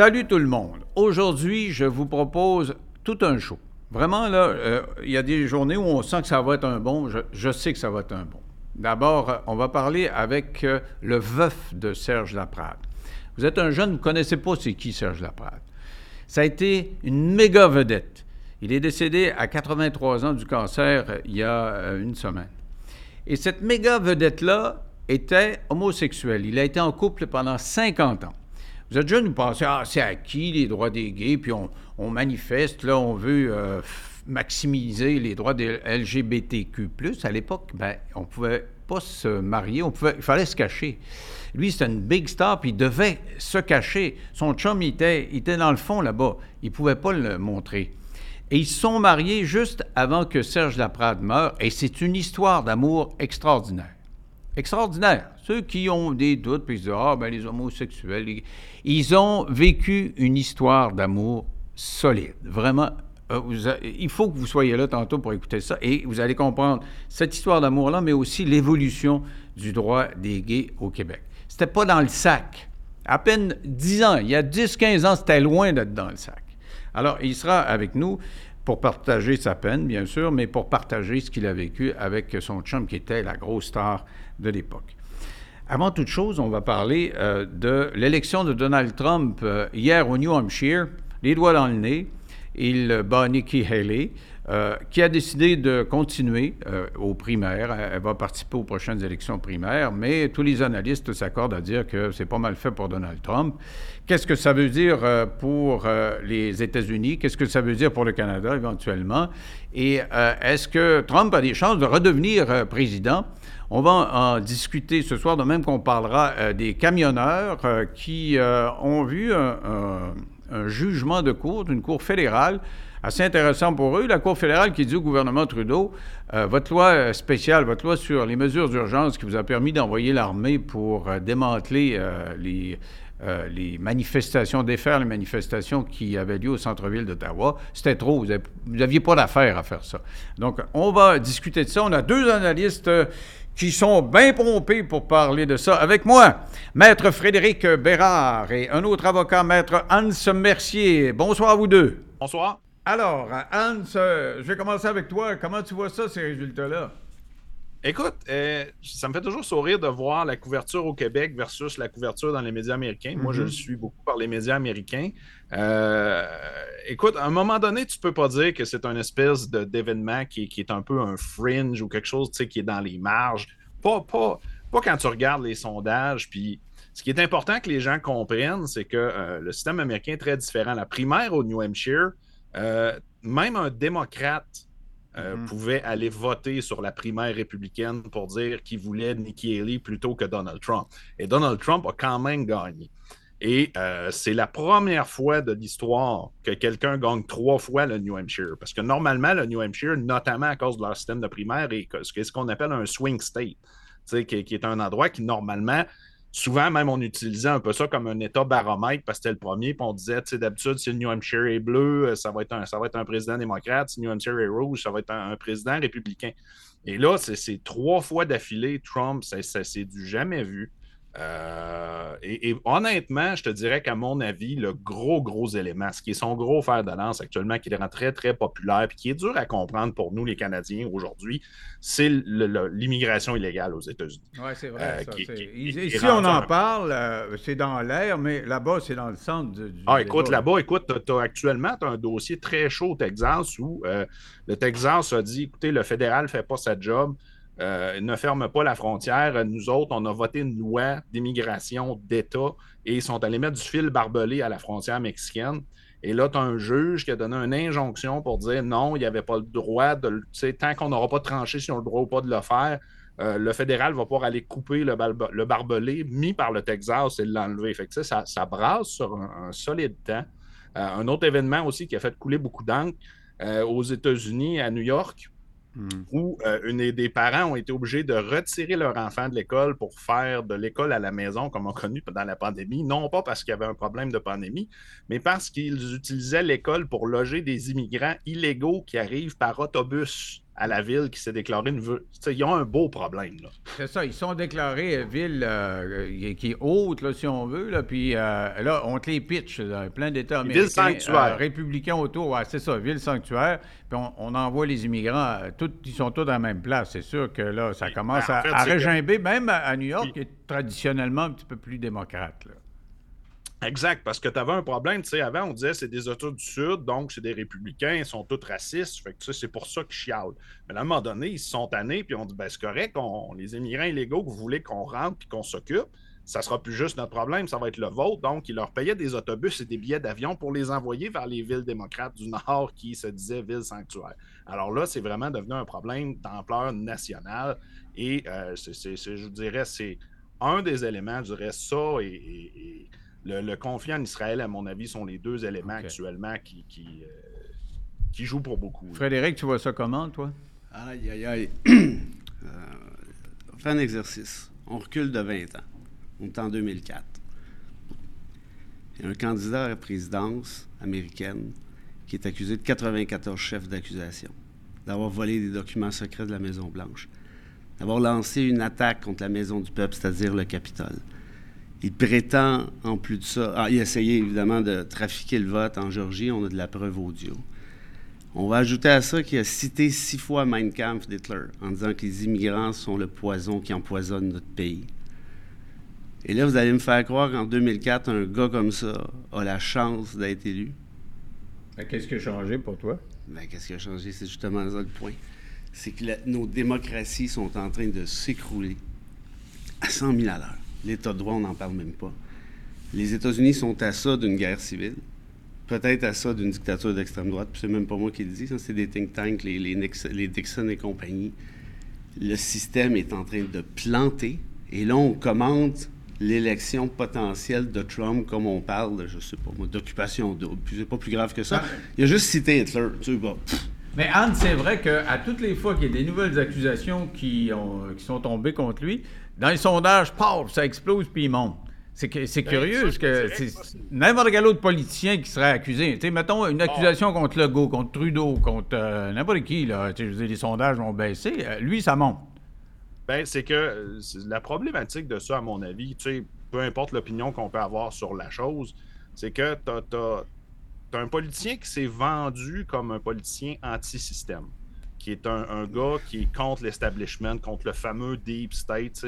Salut tout le monde. Aujourd'hui, je vous propose tout un show. Vraiment, là, euh, il y a des journées où on sent que ça va être un bon. Je, sais que ça va être un bon. D'abord, on va parler avec euh, le veuf de Serge Laprade. Vous êtes un jeune, vous ne connaissez pas c'est qui Serge Laprade. Ça a été une méga vedette. Il est décédé à 83 ans du cancer euh, il y a une semaine. Et cette méga vedette-là était homosexuel. Il a été en couple pendant 50 ans. Vous êtes jeune, vous pensez, ah, c'est acquis les droits des gays, puis on, manifeste, là, on veut euh, maximiser les droits des LGBTQ. À l'époque, ben, on ne pouvait pas se marier, on pouvait, il fallait se cacher. Lui, c'était une big star, puis il devait se cacher. Son chum, il était, il était dans le fond là-bas. Il ne pouvait pas le montrer. Et ils se sont mariés juste avant que Serge Laprade meure, et c'est une histoire d'amour extraordinaire extraordinaire. Ceux qui ont des doutes, puis ils disent Ah, ben les homosexuels, ils ont vécu une histoire d'amour solide. Vraiment, euh, il faut que vous soyez là tantôt pour écouter ça et vous allez comprendre cette histoire d'amour-là, mais aussi l'évolution du droit des gays au Québec. C'était pas dans le sac. À peine 10 ans, il y a 10-15 ans, c'était loin d'être dans le sac. Alors, il sera avec nous pour partager sa peine, bien sûr, mais pour partager ce qu'il a vécu avec son chum qui était la grosse star de l'époque. Avant toute chose, on va parler euh, de l'élection de Donald Trump euh, hier au New Hampshire, les doigts dans le nez. Il bat Nikki Haley. Euh, qui a décidé de continuer aux primaires. Elle va participer aux prochaines élections primaires, mais tous les analystes s'accordent à dire que c'est pas mal fait pour Donald Trump. Qu'est-ce que ça veut dire pour les États-Unis? Qu'est-ce que ça veut dire pour le Canada éventuellement? Et est-ce que Trump a des chances de redevenir président? On va en discuter ce soir, de même qu'on parlera euh, des camionneurs euh, qui euh, ont vu un, jugement de cour, d'une cour fédérale, assez intéressant pour eux. La Cour fédérale qui dit au gouvernement Trudeau, votre loi spéciale, votre loi sur les mesures d'urgence qui vous a permis d'envoyer l'armée pour démanteler les, les manifestations, défaire les manifestations qui avaient lieu au centre-ville d'Ottawa, c'était trop. Vous n'aviez pas d'affaire à faire ça. Donc, on va discuter de ça. On a deux analystes qui sont bien pompés pour parler de ça. Avec moi, Maître Frédéric Bérard et un autre avocat, Maître Hans Mercier. Bonsoir à vous deux. Bonsoir. Alors, Hans, euh, je vais commencer avec toi. Comment tu vois ça, ces résultats-là? Écoute, euh, ça me fait toujours sourire de voir la couverture au Québec versus la couverture dans les médias américains. Moi, je mhm. suis beaucoup par les médias américains. Euh, écoute, à un moment donné, tu peux pas dire que c'est un espèce d'événement qui, est un peu un fringe ou quelque chose qui est dans les marges. Pas, pas, pas quand tu regardes les sondages. Puis ce qui est important que les gens comprennent, c'est que euh, le système américain est très différent. La primaire au New Hampshire, même un démocrate euh, mhm. pouvait aller voter sur la primaire républicaine pour dire qu'il voulait Nikki Haley plutôt que Donald Trump. Et Donald Trump a quand même gagné. Et euh, c'est la première fois de l'histoire que quelqu'un gagne trois fois le New Hampshire. Parce que normalement, le New Hampshire, notamment à cause de leur système de primaire, est ce qu'on appelle un swing state, qui, qui est un endroit qui, normalement, souvent, même, on utilisait un peu ça comme un état baromètre parce que c'était le premier. Puis on disait, tu sais, d'habitude, si le New Hampshire est bleu, euh, ça va, être un, ça président démocrate. Si le New Hampshire est rouge, ça va être un, président républicain. Et là, c'est trois fois d'affilée, Trump, c'est du jamais vu. Euh, et, honnêtement, je te dirais qu'à mon avis, le gros, gros élément, ce qui est son gros fer de lance actuellement, qui le rend très, très populaire, et qui est dur à comprendre pour nous, les Canadiens, aujourd'hui, c'est l'immigration illégale aux États-Unis. Oui, c'est vrai. Euh, ici, on en parle, euh, c'est dans l'air, mais là-bas, c'est dans le centre du. Ah, écoute, là-bas, écoute, actuellement, tu as un dossier très chaud au Texas où le Texas a dit écoutez, le fédéral ne fait pas sa job. Euh, ne ferme pas la frontière. Nous autres, on a voté une loi d'immigration d'État et ils sont allés mettre du fil barbelé à la frontière mexicaine. Et là, tu as un juge qui a donné une injonction pour dire non, il n'y avait pas le droit de. Tant qu'on n'aura pas tranché si on a le droit ou pas de le faire, euh, le fédéral va pouvoir aller couper le, barbelé mis par le Texas et l'enlever. Fait ça brasse sur un, solide temps. Euh, un autre événement aussi qui a fait couler beaucoup d'encre aux États-Unis, à New York, Où euh, des parents ont été obligés de retirer leur enfant de l'école pour faire de l'école à la maison, comme on a connu pendant la pandémie, non pas parce qu'il y avait un problème de pandémie, mais parce qu'ils utilisaient l'école pour loger des immigrants illégaux qui arrivent par autobus à la ville qui s'est déclarée une ville. Ils ont un beau problème. C'est ça, ils sont déclarés ville euh, qui est haute, là, si on veut. Là, puis euh, là, on te les pitch, plein d'États américains. Ville sanctuaire. Euh, républicains autour, ouais, c'est ça, ville sanctuaire. Puis on, envoie les immigrants, tout, ils sont tous dans la même place. C'est sûr que là, ça commence ben, à, régimber, même à, New York, qui est traditionnellement un petit peu plus démocrate. Là. Exact, parce que tu avais un problème, tu sais, avant, on disait c'est des États du Sud, donc c'est des républicains, ils sont tous racistes, fait que c'est pour ça qu'ils chialent. Mais à un moment donné, ils se sont tannés, puis on dit, ben c'est correct, on, les immigrants illégaux que vous voulez qu'on rentre puis qu'on s'occupe, ça sera plus juste notre problème, ça va être le vôtre. Donc, ils leur payaient des autobus et des billets d'avion pour les envoyer vers les villes démocrates du Nord qui se disaient villes sanctuaires. Alors là, c'est vraiment devenu un problème d'ampleur nationale et euh, je dirais, c'est un des éléments, je dirais ça et le, conflit en Israël, à mon avis, sont les deux éléments actuellement qui, qui, euh, jouent pour beaucoup. Frédéric, tu vois ça comment, toi? Aïe, aïe, aïe. euh, on fait un exercice. On recule de 20 ans. On est en 2004. Il y a un candidat à la présidence américaine qui est accusé de 94 chefs d'accusation, d'avoir volé des documents secrets de la Maison-Blanche, d'avoir lancé une attaque contre la Maison du Peuple, c'est-à-dire le Capitole, il prétend, en plus de ça, ah, il a essayé évidemment de trafiquer le vote en Géorgie, on a de la preuve audio. On va ajouter à ça qu'il a cité six fois Mein Kampf d'Hitler en disant que les immigrants sont le poison qui empoisonne notre pays. Et là, vous allez me faire croire qu'en 2004, un gars comme ça a la chance d'être élu. Qu'est-ce qui a changé pour toi? Ben, qu'est-ce qui a changé? C'est justement ça le point. C'est que nos démocraties sont en train de s'écrouler à 100 000 à l'heure. L'État de droit, on n'en parle même pas. Les États-Unis sont à ça d'une guerre civile, peut-être à ça d'une dictature d'extrême droite, puis c'est même pas moi qui le dis, c'est des think tanks, les, les, Dixon et compagnie. Le système est en train de planter, et là, on commente l'élection potentielle de Trump, comme on parle, je sais pas moi, d'occupation double. C'est pas plus grave que ça. Il a juste cité Hitler. Tu sais, Mais Anne, c'est vrai qu'à toutes les fois qu'il y a des nouvelles accusations qui, ont, qui sont tombées contre lui, dans les sondages, paf, ça explose puis il monte. C'est, ben, curieux, parce que c'est n'importe quel autre politicien qui serait accusé. Tu mettons une accusation contre Legault, contre Trudeau, contre euh, n'importe qui, là. je les sondages vont baisser. Euh, lui, ça monte. Ben, c'est que la problématique de ça, à mon avis, peu importe l'opinion qu'on peut avoir sur la chose, c'est que tu as, un politicien qui s'est vendu comme un politicien anti-système qui est un, gars qui est contre l'establishment, contre le fameux Deep State.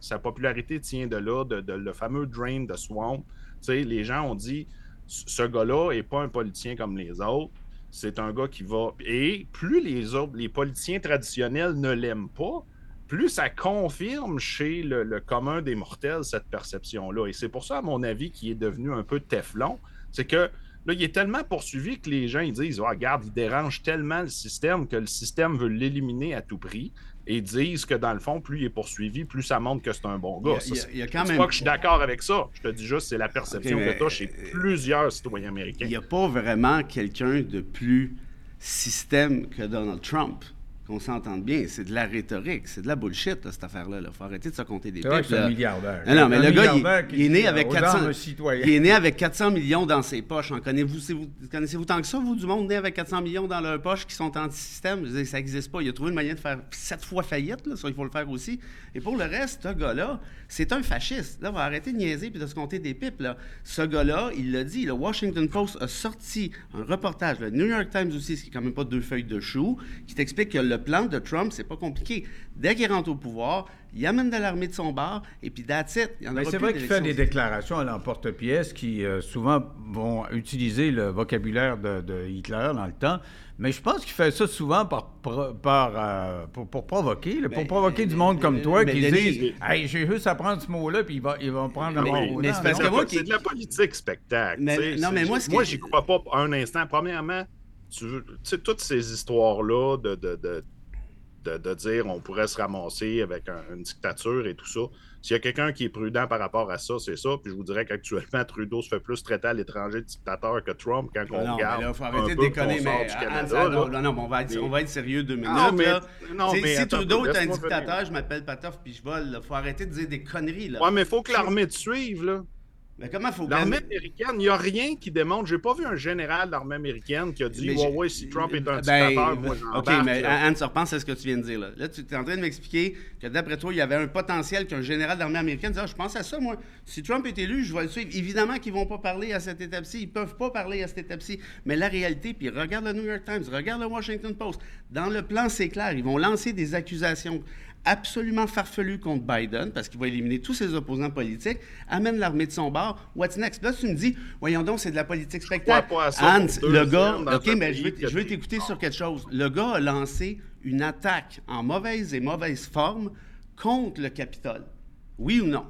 sa popularité tient de là, de, le fameux Drain de Swamp. les gens ont dit ce gars-là n'est pas un politicien comme les autres. C'est un gars qui va. Et plus les autres, les politiciens traditionnels ne l'aiment pas, plus ça confirme chez le, le commun des mortels cette perception-là. Et c'est pour ça, à mon avis, qu'il est devenu un peu Teflon. C'est que Là, il est tellement poursuivi que les gens ils disent oh, Regarde, il dérange tellement le système que le système veut l'éliminer à tout prix. Et disent que dans le fond, plus il est poursuivi, plus ça montre que c'est un bon gars. Il y a, quand même... pas que je suis d'accord avec ça. Je te dis juste, c'est la perception que tu as chez plusieurs citoyens américains. Il n'y a pas vraiment quelqu'un de plus système que Donald Trump qu'on s'entende bien, c'est de la rhétorique, c'est de la bullshit, cette affaire-là. Il faut arrêter de se compter des pipes. C'est un milliardaire. Non, mais le gars, il, est né avec 400, il est né avec 400 millions dans ses poches. En connaissez-vous, tant que ça, vous, du monde né avec 400 millions dans leur poche qui sont anti-système? Ça n'existe pas. Il a trouvé une manière de faire sept fois faillite, là, ça, il faut le faire aussi. Et pour le reste, ce gars-là, c'est un fasciste. Là, on va arrêter de niaiser et de se compter des pipes. Là. Ce gars-là, il l'a dit, le Washington Post a sorti un reportage, le New York Times aussi, ce qui n'est quand même pas deux feuilles de chou, qui t'explique que le le plan de Trump, c'est pas compliqué. Dès qu'il rentre au pouvoir, il amène de l'armée de son bar, et puis that's it. C'est vrai qu'il fait des déclarations à l'emporte-pièce qui euh, souvent vont utiliser le vocabulaire de, Hitler dans le temps, mais je pense qu'il fait ça souvent par, par euh, pour, provoquer, pour provoquer du monde comme toi qui dit Hey, j'ai juste à prendre ce mot-là, puis il va, il va prendre le mot. Mais c'est parce que moi, c'est de la politique spectacle. non, mais moi, moi j'y crois pas un instant. Premièrement, tu sais, toutes ces histoires-là de, de de, dire on pourrait se ramasser avec une dictature et tout ça. S'il y a quelqu'un qui est prudent par rapport à ça, c'est ça. Puis je vous dirais qu'actuellement, Trudeau se fait plus traiter à l'étranger de dictateur que Trump quand on non, regarde. il faut arrêter de déconner, mais. non, non, on va, être, on va être sérieux deux minutes. Non, mais, non, mais si Trudeau est un dictateur, je m'appelle Patoff puis je vole. Il faut arrêter de dire des conneries. Là. Ouais, mais il faut que l'armée te suive, là. Mais comment faut L'armée américaine, il n'y a rien qui démontre. J'ai pas vu un général de l'armée américaine qui a dit Ouais, ouais, si Trump est un ben, dictateur, moi j'en OK, mais Anne, repense à ce que tu viens de dire. Là, là tu es en train de m'expliquer que d'après toi, il y avait un potentiel qu'un général de l'armée américaine disait ah, Je pense à ça, moi. Si Trump est élu, je vais le suivre. Évidemment qu'ils ne vont pas parler à cette étape-ci. Ils ne peuvent pas parler à cette étape-ci. Mais la réalité, puis regarde le New York Times, regarde le Washington Post. Dans le plan, c'est clair. Ils vont lancer des accusations absolument farfelu contre Biden, parce qu'il va éliminer tous ses opposants politiques, amène l'armée de son bord. What's next? Là, tu me dis, voyons donc, c'est de la politique spectacle. Hans, le gars, OK, mais je veux, t'écouter sur quelque chose. Le gars a lancé une attaque en mauvaise et mauvaise forme contre le Capitole. Oui ou non?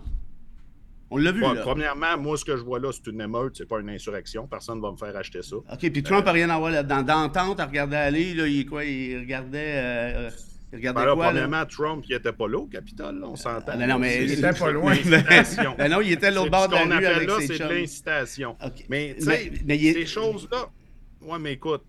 On l'a vu, là. Premièrement, moi, ce que je vois là, c'est une émeute, c'est pas une insurrection. Personne ne va me faire acheter ça. OK, puis Trump n'a rien à voir là-dedans. D'entente, à regarder aller, là, il, quoi, il regardait... Euh, Regardez ben quoi, premièrement, Trump, il n'était pas là au Capitole, on s'entend. Ah, non, mais il était pas loin. ben non, il était l'autre bord de la rue avec là, c'est de l'incitation. Mais, tu sais, ces choses-là... Ouais, mais écoute,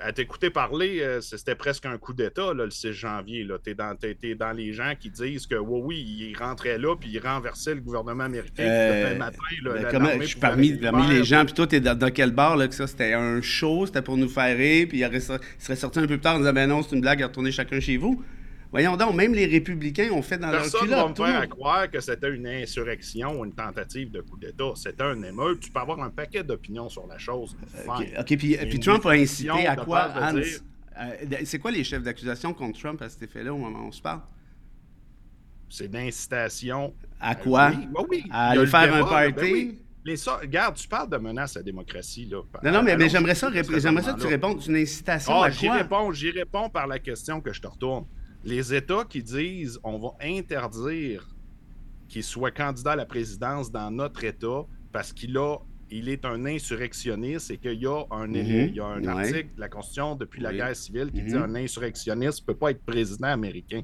à t'écouter parler, euh, c'était presque un coup d'État le 6 janvier. Tu es, es, dans les gens qui disent que oui, oui, il rentrait là puis il renversait le gouvernement américain. Euh, le matin, ben, je suis parmi, les gens, puis toi, tu es dans, quel bar là, que ça C'était un show, c'était pour nous faire rire, puis il, serait sorti un peu plus tard en disant Ben non, c'est une blague, retourner chacun chez vous. Voyons donc, même les républicains ont fait dans leur culotte. Personne ne va me faire croire que c'était une insurrection ou une tentative de coup d'État. C'était un émeute. Tu peux avoir un paquet d'opinions sur la chose. OK, puis, puis Trump a incité à quoi, Hans? Euh, c'est quoi les chefs d'accusation contre Trump à cet effet-là au moment où on se parle? C'est d'incitation. À quoi? oui, oui. À aller faire un ben party? Les regarde, tu parles de menace à la démocratie. Là, non, non, mais, j'aimerais ça, ça que tu répondes. une incitation ah, à quoi? Réponds, j'y réponds par la question que je te retourne les États qui disent on va interdire qu'il soit candidat à la présidence dans notre État parce qu'il a il est un insurrectionniste et qu'il y a un, mhm. un article de la Constitution depuis la guerre civile qui dit mhm. un insurrectionniste ne peut pas être président américain.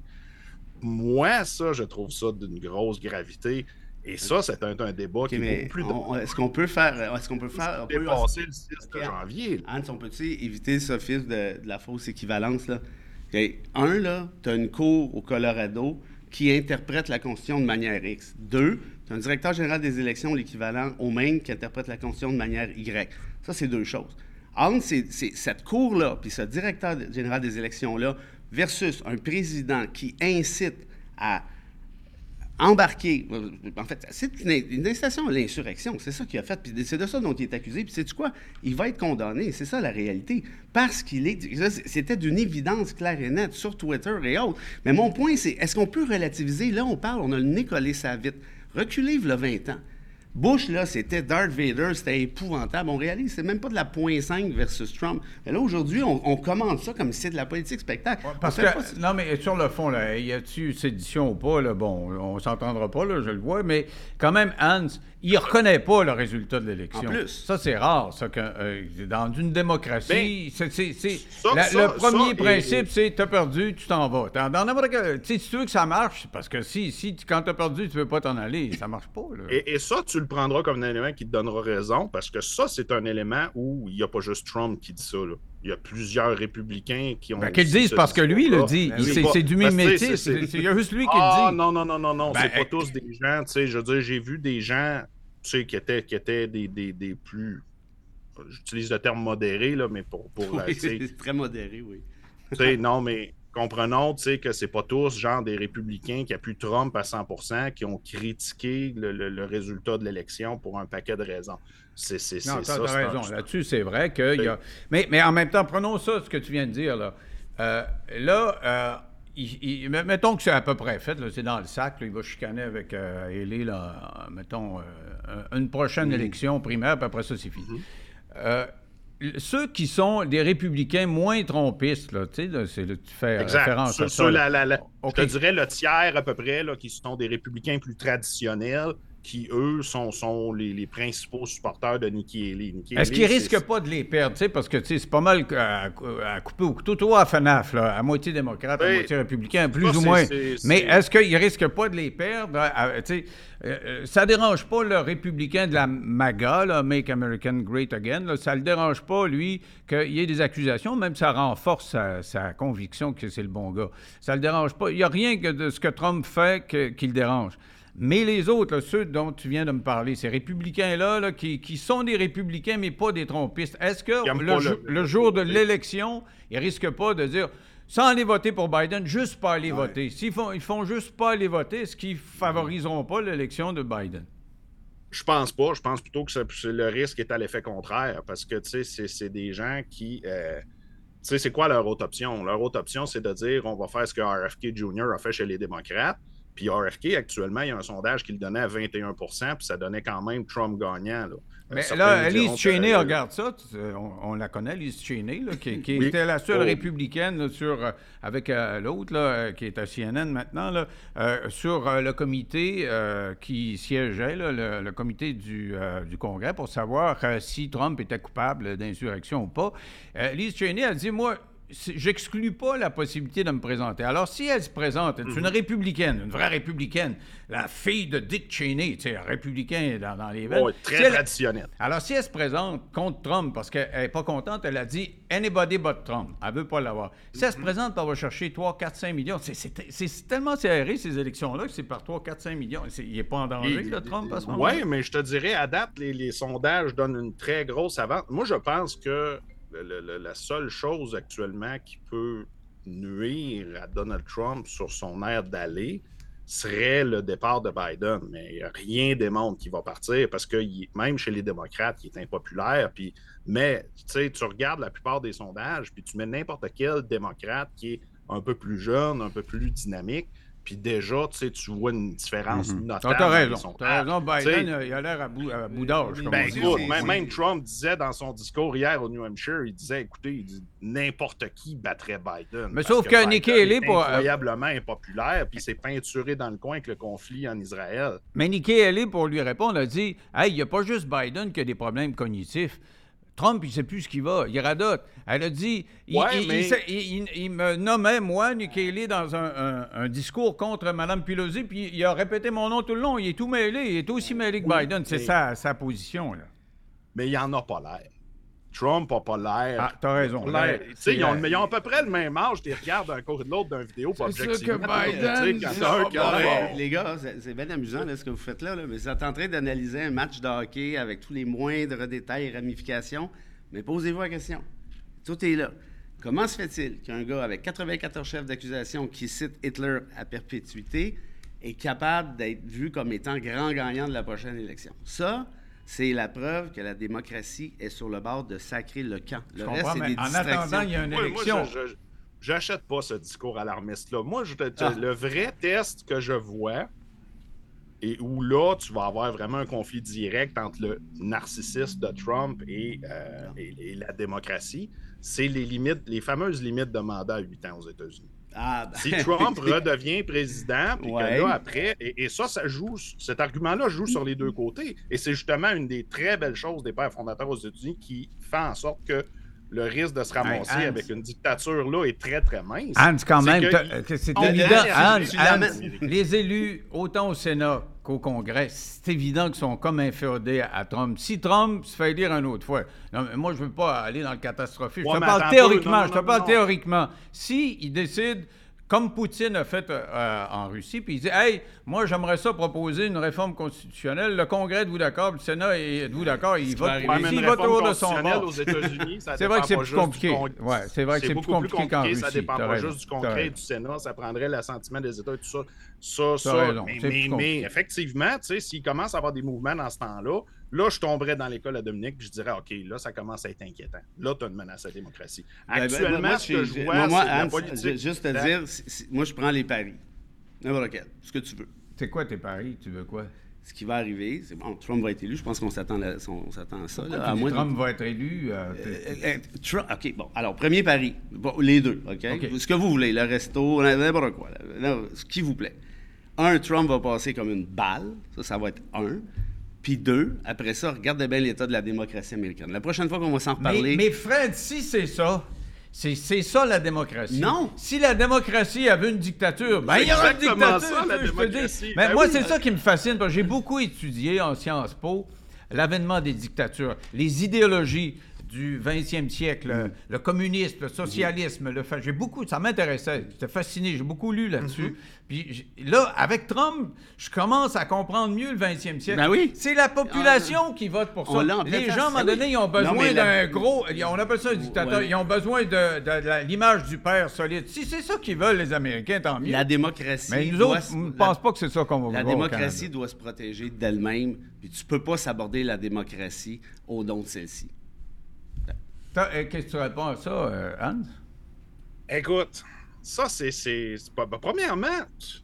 Moi, ça, je trouve ça d'une grosse gravité. Et ça, c'est un, débat qui est plus... Est-ce qu'on peut faire... Est-ce qu'on peut faire... On peut passer le 6 janvier. Hans, on peut-tu éviter ce fils de, de la fausse équivalence, là? Un, là, tu as une cour au Colorado qui interprète la Constitution de manière X. Deux, tu as un directeur général des élections, l'équivalent au Maine, qui interprète la Constitution de manière Y. Ça, c'est deux choses. Entre cette cour-là, puis ce directeur général des élections-là, versus un président qui incite à embarqué. En fait, c'est une, incitation à l'insurrection. C'est ça qu'il a fait. C'est de ça dont il est accusé. Puis c'est quoi? Il va être condamné. C'est ça la réalité. Parce qu'il est. C'était d'une évidence claire et nette sur Twitter et autres. Mais mon point, c'est est-ce qu'on peut relativiser? Là, on parle, on a le nez collé ça vite. Reculez le 20 ans. Bush, là, c'était Darth Vader, c'était épouvantable. On réalise, c'est même pas de la .5 versus Trump. Mais là, aujourd'hui, on, on, commande ça comme si c'était de la politique spectacle. parce que, non, mais sur le fond, là, y a-tu sédition ou pas, là, bon, on s'entendra pas, là, je le vois, mais quand même, Hans, il reconnaît pas le résultat de l'élection. Ça, c'est rare, ça, que, euh, dans une démocratie, ben, c'est, le premier principe, c'est t'as perdu, tu t'en vas. Dans, si tu veux que ça marche, parce que si, si quand t'as perdu, tu veux pas t'en aller, ça marche pas. Et, ça, tu le prendras comme un élément qui te donnera raison, parce que ça, c'est un élément où il n'y a pas juste Trump qui dit ça. Il y a plusieurs républicains qui ont. Ben, qu'ils disent parce que lui le dit. Ben c'est du mimétisme. C'est juste lui qui le ah, dit. Non, non, non, non, non. c'est pas tous des gens. Tu sais, je veux dire, j'ai vu des gens sais, qui étaient, qui étaient des, des, des plus. J'utilise le terme modéré, là, mais pour. pour oui, c'est très modéré, oui. tu sais, non, mais comprenons tu sais, que c'est pas tous, genre, des républicains qui appuient Trump à 100%, qui ont critiqué le, le, résultat de l'élection pour un paquet de raisons. C'est tu as, raison. Là-dessus, c'est vrai qu'il y a. Mais, mais en même temps, prenons ça, ce que tu viens de dire, là. Euh, là, euh, mettons que c'est à peu près fait, c'est dans le sac, il va chicaner avec euh, là, mettons, euh, une prochaine mm-hmm. élection primaire, puis après ça, c'est fini. Mm-hmm. Euh, ceux qui sont des républicains moins trompistes, là, tu sais, tu fais référence à ça. Je te dirais le tiers à peu près, là, qui sont des républicains plus traditionnels, qui, eux, sont, sont les, principaux supporters de Nikki Haley. Est-ce qu'ils risquent pas de les perdre? Parce que c'est pas mal à, couper au couteau. Toi, à FNAF, à moitié démocrate, à moitié républicain, plus ou moins. Mais est-ce qu'ils risquent pas de les perdre? Euh, euh, ça dérange pas le républicain de la MAGA, Make American Great Again. Là, ça le dérange pas, lui, qu'il y ait des accusations, même ça renforce sa, conviction que c'est le bon gars. Ça le dérange pas. Il n'y a rien que de ce que Trump fait qui le dérange. Mais les autres, ceux dont tu viens de me parler, ces républicains-là, qui, sont des républicains, mais pas des trompistes, est-ce que le, jour de l'élection, ils risquent pas de dire sans aller voter pour Biden, juste pas aller voter. S'ils font, ils font juste pas aller voter, est-ce qu'ils favoriseront pas l'élection de Biden? Je pense pas. Je pense plutôt que le risque est à l'effet contraire parce que c'est des gens qui. Euh, tu sais, c'est quoi leur autre option? Leur autre option, c'est de dire on va faire ce que RFK Jr. a fait chez les démocrates. Puis RFK, actuellement, il y a un sondage qui le donnait à 21% puis ça donnait quand même Trump gagnant. Là. Mais là, Liz Cheney, regarde ça, on, la connaît, Liz Cheney, qui, était la seule oh. républicaine sur, euh, avec euh, l'autre, euh, qui est à CNN maintenant, là, sur le comité qui siégeait, le, comité du, du, Congrès, pour savoir si Trump était coupable d'insurrection ou pas. Liz Cheney a dit, moi, j'exclus pas la possibilité de me présenter. Alors, si elle se présente, c'est une mhm. républicaine, une vraie républicaine, la fille de Dick Cheney, tu sais, républicain dans, les veines. très traditionnelle. Alors, si elle se présente contre Trump parce qu'elle n'est pas contente, elle a dit anybody but Trump. Elle veut pas l'avoir. Si elle se mhm. présente, elle va chercher 3, 4, 5 millions. C'est tellement serré, ces élections-là, que c'est par 3, 4, 5 millions. Il n'est pas en danger, le Trump, à ce moment? Oui, mais je te dirais, à date, les, les sondages donnent une très grosse avance. Moi, je pense que la seule chose actuellement qui peut nuire à Donald Trump sur son air d'aller serait le départ de Biden. Mais rien démontre qu'il va partir parce que même chez les démocrates, il est impopulaire. Puis, mais tu regardes la plupart des sondages, puis tu mets n'importe quel démocrate qui est un peu plus jeune, un peu plus dynamique, puis déjà, tu sais, tu vois une différence mm -hmm. notable. T'as raison. T'as raison. Biden, il a l'air à bout, à bout d'âge. Ben écoute, même, Trump disait dans son discours hier au New Hampshire, il disait, écoutez, n'importe qui battrait Biden. Mais sauf que, Nikki Haley... Est incroyablement impopulaire, puis s'est peinturé dans le coin avec le conflit en Israël. Mais Nikki Haley, pour lui répondre, a dit, hey, il n'y a pas juste Biden qui a des problèmes cognitifs. Trump, il ne sait plus ce qu'il va. Il radote. Elle a dit. Il, il, me nommait, moi, Nikki Haley, dans un, discours contre Mme Pelosi, puis il a répété mon nom tout le long. Il est tout mêlé. Il est aussi mêlé que Biden. C'est ça sa position. Là. Mais il n'en a pas l'air. Trump n'a pas l'air. Ah, t'as raison. Ils ont, ils ont à peu près le même âge. Tu regardes un côté de l'autre d'une vidéo. C'est sûr que Biden. les gars, c'est bien amusant ce que vous faites là, mais vous êtes en train d'analyser un match de hockey avec tous les moindres détails et ramifications. Mais posez-vous la question. Tout est là. Comment se fait-il qu'un gars avec 94 chefs d'accusation qui cite Hitler à perpétuité est capable d'être vu comme étant grand gagnant de la prochaine élection? Ça, c'est la preuve que la démocratie est sur le bord de sacrer le camp. Le reste, c'est des En attendant, il y a une élection. Moi, j'achète pas ce discours alarmiste-là. Moi, je ah. le vrai test que je vois, et où là, tu vas avoir vraiment un conflit direct entre le narcissisme de Trump et, euh, et la démocratie, c'est les limites, les fameuses limites de mandat à 8 ans aux États-Unis. Ah, ben. Si Trump redevient président, puis que là, après, et, ça, ça joue, cet argument-là joue sur les deux côtés. Et c'est justement une des très belles choses des pères fondateurs aux États-Unis qui fait en sorte que le risque de se ramasser avec une dictature là est très, très mince. Hans, quand même, c'est évident. Hans, les élus, autant au Sénat qu'au Congrès, c'est évident qu'ils sont comme inféodés à Trump. Si Trump se fait élire une autre fois, non, mais moi, je ne veux pas aller dans le catastrophique. je te parle théoriquement. je te parle théoriquement. Si il décide comme Poutine a fait euh, en Russie, puis il dit Hey, moi, j'aimerais ça proposer une réforme constitutionnelle. Le Congrès, êtes-vous d'accord? Le Sénat, êtes-vous d'accord? Il vote, il vote autour de son bord. C'est vrai que c'est plus compliqué. Ouais, c'est vrai que c'est plus compliqué qu'en Russie. Ça dépend pas juste du Congrès et du Sénat, ça prendrait l'assentiment des États et tout ça. Ça, ça. mais, mais effectivement, s'il commence à avoir des mouvements dans ce temps-là, Là, je tomberais dans l'école à Dominique je dirais, OK, là, ça commence à être inquiétant. Là, tu as une menace à la démocratie. Ben, ben, Actuellement, ce que je vois, la politique... Juste te dire, moi, je prends les paris. N'importe quel, ce que tu veux. C'est quoi tes paris? Tu veux quoi? Ce qui va arriver, c'est bon, Trump va être élu. Je pense qu'on s'attend à, ça. Là, à Trump va être élu. Euh, euh, euh, OK, bon. Alors, premier pari. les deux, OK? Ce que vous voulez, le resto, n'importe quoi. ce qui vous plaît. Un, Trump va passer comme une balle. Ça, ça va être un. Puis deux, après ça, regardez bien l'état de la démocratie américaine. La prochaine fois qu'on va s'en reparler. Mais, Fred, si c'est ça, c'est ça la démocratie. Non. Si la démocratie avait une dictature, ben il y aura une dictature. Ça, la démocratie. Mais ben moi, c'est ça qui me fascine, parce que j'ai beaucoup étudié en Sciences Po l'avènement des dictatures, les idéologies du 20e siècle, le communisme, le socialisme, le j'ai beaucoup, ça m'intéressait, j'étais fasciné, j'ai beaucoup lu là-dessus. Puis j- là, avec Trump, je commence à comprendre mieux le 20e siècle. Ben oui. C'est la population qui vote pour On ça. pleine Les gens, à un moment donné, ils ont besoin d'un gros, on appelle ça un dictateur, Ouais. ils ont besoin de, l'image du père solide. Si c'est ça qu'ils veulent, les Américains, tant mieux. La démocratie. Mais nous autres, se- je ne pense pas que c'est ça qu'on va La démocratie doit se protéger d'elle-même, puis tu peux pas s'aborder la démocratie au nom de celle-ci. Euh, Qu'est-ce que tu réponds à ça, euh, Hans? Écoute, ça, c'est. c'est- c'est pas- ben, premièrement,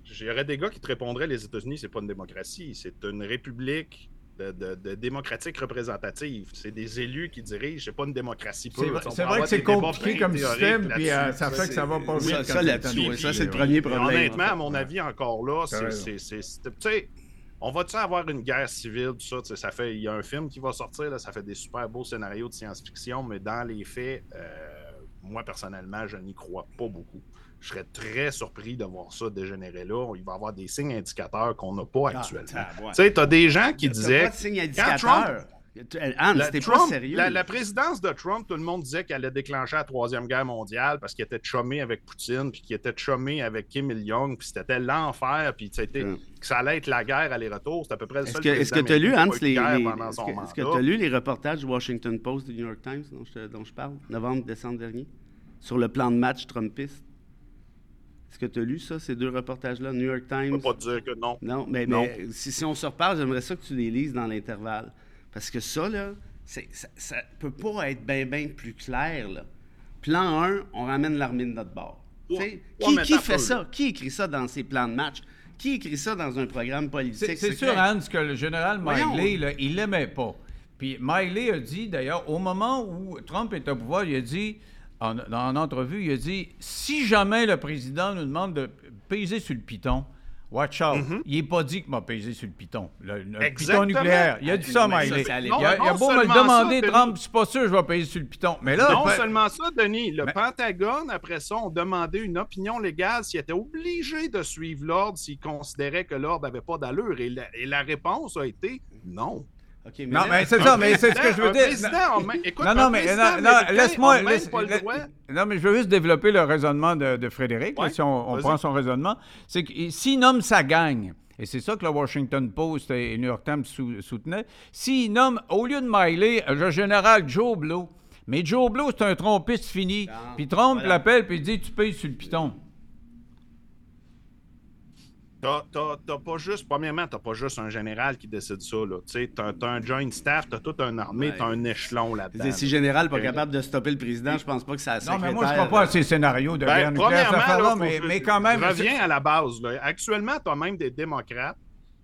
j'aurais des gars qui te répondraient les États-Unis, c'est pas une démocratie, c'est une république. De, de- de démocratique représentative. C'est des élus qui dirigent, c'est pas une démocratie C'est pure. vrai, c'est vrai que c'est compliqué comme système, puis euh, ça fait que ça va pas Oui, ça, ça là-dessus, ça, c'est le premier problème. Honnêtement, en fait. à mon avis, encore là, T'as c'est. raison. c'est- c'est- c'est- Tu sais, on va-tu avoir une guerre civile, tout ça? fait, il y a un film qui va sortir, là, ça fait des super beaux scénarios de science-fiction, mais dans les faits, euh, moi, personnellement, je n'y crois pas beaucoup. Je serais très surpris de voir ça dégénérer là. Il va y avoir des signes indicateurs qu'on n'a pas Ah, actuellement. Tu sais, tu as des gens qui disaient. pas de signe quand indicateur. Anne, La, c'était pas sérieux. la- la présidence de Trump, tout le monde disait qu'elle allait déclencher la Troisième Guerre mondiale parce qu'il était chumé avec Poutine, puis qu'il était chumé avec Kim Il-jong, puis c'était l'enfer, puis c'était- que ça allait être la guerre aller-retour. C'est à peu près le seul que est-ce que tu as lu, Hans, les, est-ce son que- est-ce que tu as lu les reportages du Washington Post du New York Times dont je, te- dont je parle, novembre, décembre dernier, sur le plan de match trumpiste? Est-ce que tu as lu ça, ces deux reportages-là, New York Je Times? peux pas te dire que non. Non, mais, Non. mais si, si on se reparle, j'aimerais ça que tu les lises dans l'intervalle. Parce que ça, là, c'est- ça, ça peut pas être bien, bien plus clair, là. Plan 1, on ramène l'armée de notre bord. Ouais, qui qui fait peu, ça? Qui écrit ça dans ses plans de match? Qui écrit ça dans un programme politique? C'est sûr, Hans, que le général. Miley, là, il l'aimait pas. Puis Miley a dit, d'ailleurs, au moment où Trump est au pouvoir, il a dit, en, dans une entrevue, il a dit si jamais le président nous demande de peser sur le piton, watch out. Il n'est pas dit qu'il m'a pesé sur le piton, le, le piton nucléaire. Il a dit ça, Mais ça, il, a, bien. il a Non beau me le demander, ça. Trump, je suis pas sûr que je vais peser sur le piton. Mais là, Non ben- seulement ça, Denis, le Mais- Pentagone, après ça, ont demandé une opinion légale s'il était obligé de suivre l'ordre s'il considérait que l'ordre n'avait pas d'allure. Et la réponse a été non. Mais Non, là- mais c'est ça, mais c'est ce que je veux Un dire. président écoute, non, non, mais président non, non, américain laisse-moi. laisse- le la- non, mais je veux juste développer le raisonnement de, de Frédéric, là, si on, prend son raisonnement. C'est que s'il nomme sa gang, et c'est ça que le Washington Post et New York Times sou- soutenaient, s'il nomme, au lieu de Miley, le général Joe Blow, mais Joe Blow, c'est un trompiste fini. Puis Trump voilà. l'appelle, puis il dit Tu payes sur le piton. T'as, t'as- t'as pas juste, premièrement, t'as pas juste un général qui décide ça. Là. Tu sais, T'as, t'as un joint staff, t'as toute une armée, Ouais. t'as un échelon là-dedans. si le général n'est pas capable de stopper le président, je pense pas que ça Non, mais moi, je ne crois pas à ces scénarios de Ben, guerre nucléaire, là, mais, mais quand même. Je reviens à la base. Là. Actuellement, tu as même des démocrates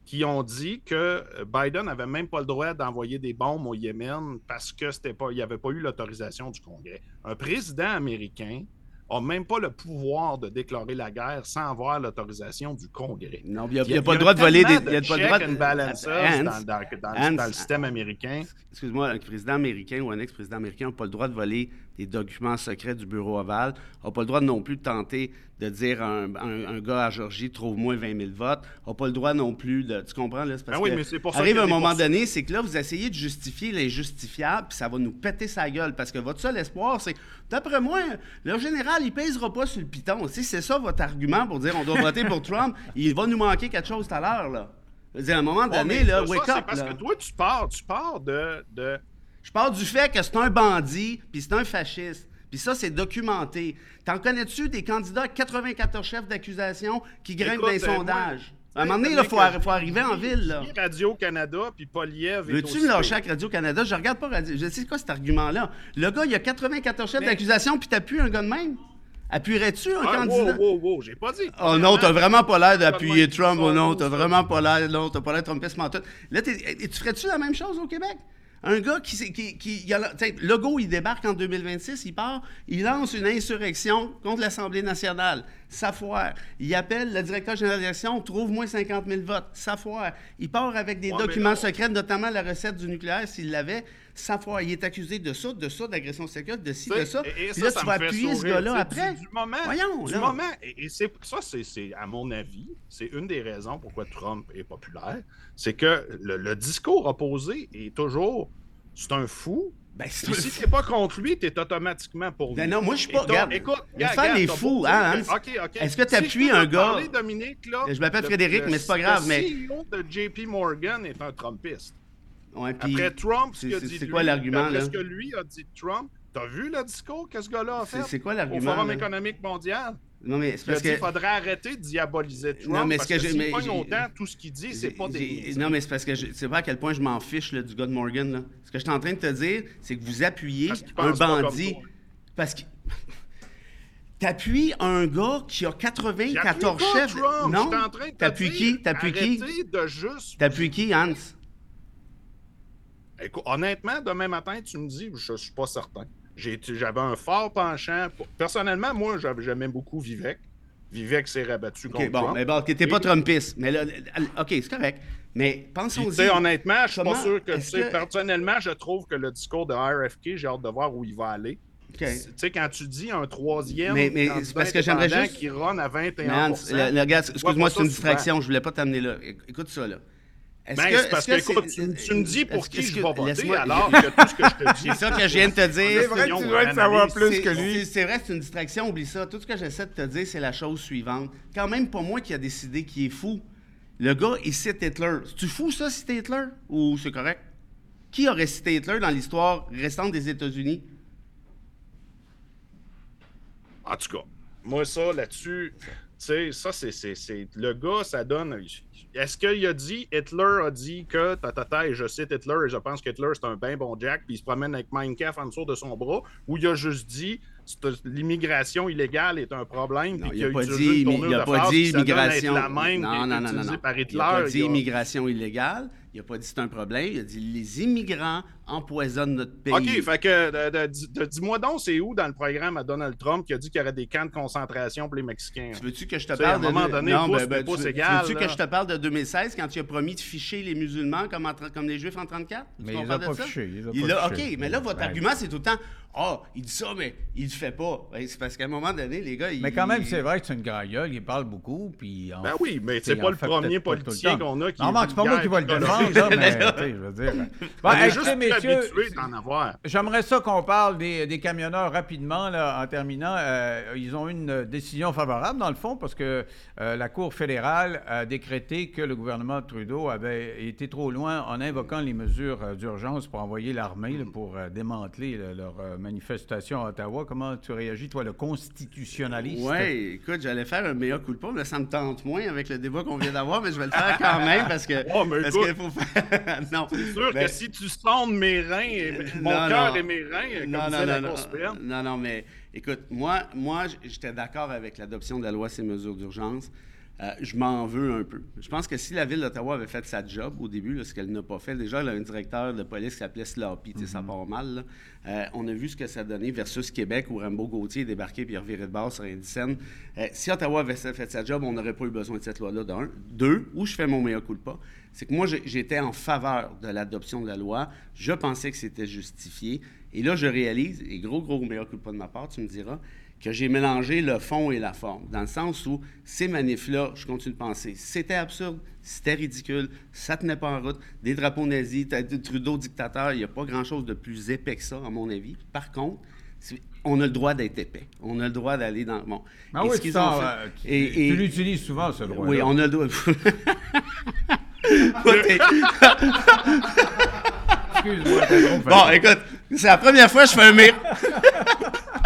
qui ont dit que euh, Biden n'avait même pas le droit d'envoyer des bombes au Yémen parce que c'était pas, il n'avait pas eu l'autorisation du Congrès. Un président américain n'a même pas le pouvoir de déclarer la guerre sans avoir l'autorisation du Congrès. Non, il n'y a, pas le droit de voler des. Il y a de pas le droit check de. and balances Hans, dans, dans- dans- Hans, dans le système américain. Excuse-moi, un président américain ou un ex-président américain n'a pas le droit de voler des documents secrets du bureau ovale, n'a pas le droit non plus de tenter de dire à un, un- un gars à Georgie, trouve-moi 20 000 votes, n'a pas le droit non plus de... Tu comprends, là? C'est parce Ah oui, que mais c'est pour ça arrive un moment donné, c'est que là, vous essayez de justifier l'injustifiable, puis ça va nous péter sa gueule, parce que votre seul espoir, c'est, d'après moi, le général, il pèsera pas sur le piton. Si c'est ça votre argument pour dire on doit voter pour Trump, il va nous manquer quelque chose tout à l'heure, là. À un moment donné, là, ça, wake c'est up, parce là. que toi, tu pars, tu pars de- de Je parle du fait que c'est un bandit, puis c'est un fasciste. Puis ça, c'est documenté. T'en connais-tu des candidats à 94 chefs d'accusation qui grimpent Écoute, dans les euh, sondages? à un moment donné, il faut, arriver en ville, Radio-Canada puis Poliev Veux-tu me lâcher avec Radio-Canada? Je regarde pas Radio... Je sais quoi cet argument-là. Le gars, il a 94 chefs Mais- d'accusation, puis t'appuies un gars de même? Appuierais-tu un Ah, candidat? wow, wow, wow, j'ai pas dit. Oh non, t'as vraiment pas l'air d'appuyer Trump, oh non, t'as vraiment pas l'air, non, t'as pas l'air Trumpiste. Là, t'es- et tu ferais-tu la même chose au Québec? Un gars qui, qui, qui il débarque en 2026, il part, il lance une insurrection contre l'Assemblée nationale. Ça foire. Il appelle le directeur général de l'élection, trouve-moi 50 000 votes. Ça foire. Il part avec des Ouais, documents secrets, notamment la recette du nucléaire, s'il l'avait. Ça foire. Il est accusé de ça, de ça, d'agression sexuelle, de ci, de ça. Et- et Puis là, ça tu vas appuyer ce gars-là après. Du, du moment, Voyons, du moment, et, et c'est ça, c'est, c'est, à mon avis, c'est une des raisons pourquoi Trump est populaire, c'est que le, le discours opposé est toujours, c'est un fou, Ben, si tu n'es pas contre lui, tu es automatiquement pour lui. Ben non, moi, je suis pas. Regarde, écoute, les fans est fou, hein. Est-ce que tu appuies un gars? Parler, Dominique, là, je m'appelle Frédéric, mais c'est pas grave. Le mais... CEO de JP Morgan est un Trumpiste. Ouais, puis Après Trump, ce dit. C'est quoi l'argument, là? ce que lui a dit de Trump. T'as vu le discours que ce gars-là a fait? C'est quoi l'argument? Au Forum économique mondial? Non, mais c'est parce il que... faudrait arrêter de diaboliser Trump. Non, mais parce ce que, que, je. mais autant, tout ce qu'il dit, c'est pas des. Non, mais c'est parce que je sais pas à quel point je m'en fiche là, du gars de Morgan. Là. Ce que je suis en train de te dire, c'est que vous appuyez un bandit. Parce que. T'appuies un gars qui a 94 chefs. Trump. Non. T'appuies qui? T'appuies qui? de juste. T'appuies qui, Hans? Écoute, honnêtement, demain matin, tu me dis, je suis pas certain. J'avais un fort penchant. Pour... Personnellement, moi, j'aimais beaucoup Vivek. Vivek s'est rabattu contre bon, Trump. Mais bon, t'étais pas Trumpiste. Mais là, OK, c'est correct. Mais pensons-y. Honnêtement, je suis pas sûr que, que... Personnellement, je trouve que le discours de RFK, j'ai hâte de voir où il va aller. Tu sais, quand tu dis un troisième mais, mais parce que j'aimerais juste qui run à 21 mais le, regarde, excuse-moi, c'est une distraction, je voulais pas t'amener là. Écoute ça là. Est-ce ben, que, parce que, écoute, tu, tu, me dis pour qui je vais voter alors que tout ce que je te dis. C'est ça que je viens de te dire. C'est vrai que tu dois savoir plus que lui. C'est vrai, c'est une distraction, oublie ça. Tout ce que j'essaie de te dire, c'est la chose suivante. Quand même pas moi qui a décidé qui est fou. Le gars, il cite Hitler. Tu fou ça, citer Hitler? Ou c'est correct? Qui aurait cité Hitler dans l'histoire restante des États-Unis? En tout cas, moi, ça, là-dessus, sais, ça, c'est. Le gars, ça donne. Est-ce qu'il a dit, Hitler a dit que, ta, et je cite Hitler, et je pense qu'Hitler, c'est un bien bon Jack, puis il se promène avec Minecraft en dessous de son bras, ou il a juste dit, l'immigration illégale est un problème, puis qu'il a, pas dit, il a pas dit immigration. La même non, non, non, non, non. Par Hitler, il a pas dit immigration illégale. Il n'a pas dit c'est un problème. Il a dit les immigrants empoisonnent notre pays. OK, fait que dis-moi donc, c'est où dans le programme à Donald Trump qui a dit qu'il y aurait des camps de concentration pour les Mexicains? Tu veux-tu que je te parle de. À un moment donné, non, ben, ben, tu, veux, égal, tu que je te parle de 2016 quand tu as promis de ficher les musulmans comme, comme les Juifs en 34? Mais il pas fiché. Il a, OK, mais là, votre argument, c'est tout le temps Ah, oh, il dit ça, mais il le fait pas. c'est parce qu'à un moment donné, les gars. Mais quand même, c'est vrai que c'est une gueule. Il parle beaucoup. Puis ben oui, mais c'est pas le premier politicien qu'on a qui. Non, c'est pas moi qui va le défendre, mais je veux dire. Écoutez, messieurs, j'aimerais ça qu'on parle des, des, camionneurs rapidement, là, en terminant. Euh, ils ont une décision favorable, dans le fond, parce que euh, la Cour fédérale a décrété que le gouvernement Trudeau avait été trop loin en invoquant les mesures euh, d'urgence pour envoyer l'armée pour démanteler leur manifestation à Ottawa. Comment tu réagis, toi, le constitutionnaliste? Oui, écoute, j'allais faire un meilleur coup de pompe, mais ça me tente moins avec le débat qu'on vient d'avoir, mais je vais le faire quand même parce que. Oh, mais parce qu'il faut faire. non. C'est sûr que si tu sondes mes reins, mon cœur et mes reins, comme non, non, la non, non, non, mais écoute, moi, moi j'étais d'accord avec l'adoption de la loi ces mesures d'urgence. Euh, je m'en veux un peu. Je pense que si la ville d'Ottawa avait fait sa job au début, ce qu'elle n'a pas fait, déjà, elle a un directeur de police qui s'appelait Sloppy, ça mm-hmm. part mal. Euh, on a vu ce que ça donnait versus Québec où Rambo Gauthier est débarqué puis reviré de base sur Indicène. Euh, si Ottawa avait fait sa job, on n'aurait pas eu besoin de cette loi-là, d'un. Deux, où je fais mon meilleur coup de pas, c'est que moi, j'étais en faveur de l'adoption de la loi. Je pensais que c'était justifié. Et là, je réalise, et gros, gros meilleur coup de pas de ma part, tu me diras, que j'ai mélangé le fond et la forme, dans le sens où ces manifs-là, je continue de penser, c'était absurde, c'était ridicule, ça tenait pas en route, des drapeaux nazis, Trudeau dictateur, il n'y a pas grand-chose de plus épais que ça, à mon avis. Par contre, on a le droit d'être épais. On a le droit d'aller dans. Bon. Ah oui, tu, euh, et, tu l'utilises souvent, ce droit. -là. Oui, on a le droit. Excuse-moi, Bon, écoute, c'est la première fois que je fais un meilleur.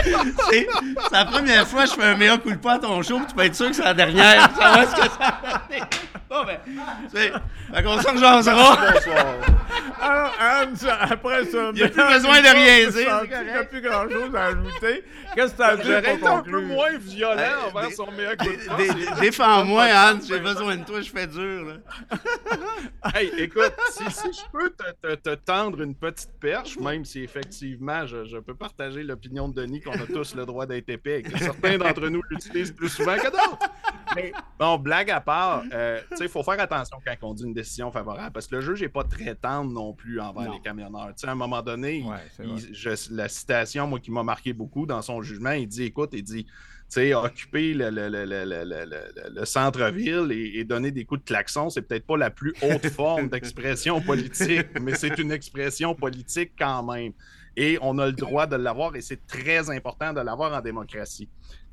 c'est la première fois que je fais un meilleur coup de pas à ton show, tu peux être sûr que c'est la dernière. Ça va ce que ça va Bon, ben, c'est. Fait qu'on s'en jasera. Alors, Hans, après ça, il n'y a plus besoin de rien dire. Il n'y a plus grand-chose à ajouter. Qu'est-ce que tu as dit J'aurais été un peu moins violent envers son meilleur pas. Défends-moi, Hans, j'ai besoin de toi, je fais dur. Là. hey, écoute, si, je peux te, te, tendre une petite perche, même si effectivement je, je peux partager l'opinion de Denis qu'on a tous le droit d'être épais et que certains d'entre nous l'utilisent plus souvent que d'autres. Mais bon, blague à part, euh, il faut faire attention quand on dit une décision favorable parce que le juge n'est pas très tendre non plus envers les camionneurs. à un moment donné, la citation, moi, qui m'a marqué beaucoup dans son jugement, il dit écoute, il dit occuper le, le, centre-ville et, donner des coups de klaxon, c'est peut-être pas la plus haute forme d'expression politique, mais c'est une expression politique quand même. Et on a le droit de l'avoir et c'est très important de l'avoir en démocratie.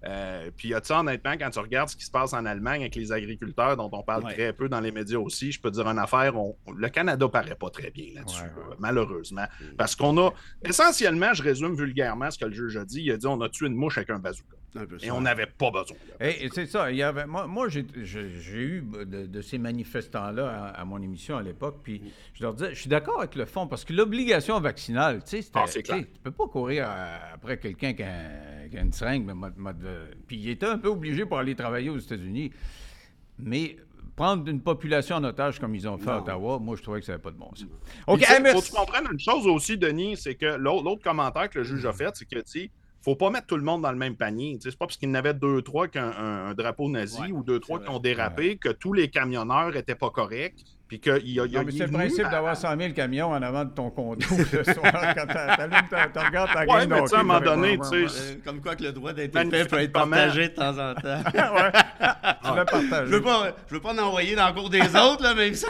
Euh, puis, y a ça, honnêtement, quand tu regardes ce qui se passe en Allemagne avec les agriculteurs, dont on parle très peu dans les médias aussi, je peux te dire une affaire, le Canada paraît pas très bien là-dessus, malheureusement. Parce qu'on a, essentiellement, je résume vulgairement ce que le juge a dit, il a dit on a tué une mouche avec un bazooka. Et on n'avait pas besoin. Et, c'est ça. Il y avait, moi, moi j'ai eu de, ces manifestants-là à, mon émission à l'époque, puis je leur disais, je suis d'accord avec le fond, parce que l'obligation vaccinale, tu sais, ah, tu peux pas courir après quelqu'un qui, a une seringue, mais puis il était un peu obligé pour aller travailler aux États-Unis. Mais prendre une population en otage comme ils ont fait à Ottawa, moi, je trouvais que ça n'avait pas de bon sens. OK, Il faut que tu comprennes une chose aussi, Denis, c'est que l'autre commentaire que le juge a fait, c'est que, tu faut pas mettre tout le monde dans le même panier. C'est pas parce qu'il y en avait deux, trois qui un, drapeau nazi ou deux, trois qui ont dérapé que tous les camionneurs n'étaient pas corrects. Puis qu'il y a, y a, c'est le principe d'avoir 100 000 camions en avant de ton condo le soir quand tu regardes ta ouais, mais à un moment donné, tu sais. Comme quoi que le droit d'être fait peut être partagé de temps en temps. ouais. Tu l'as partagé. Je veux pas, je veux pas en envoyer dans le cours des autres, là, même ça.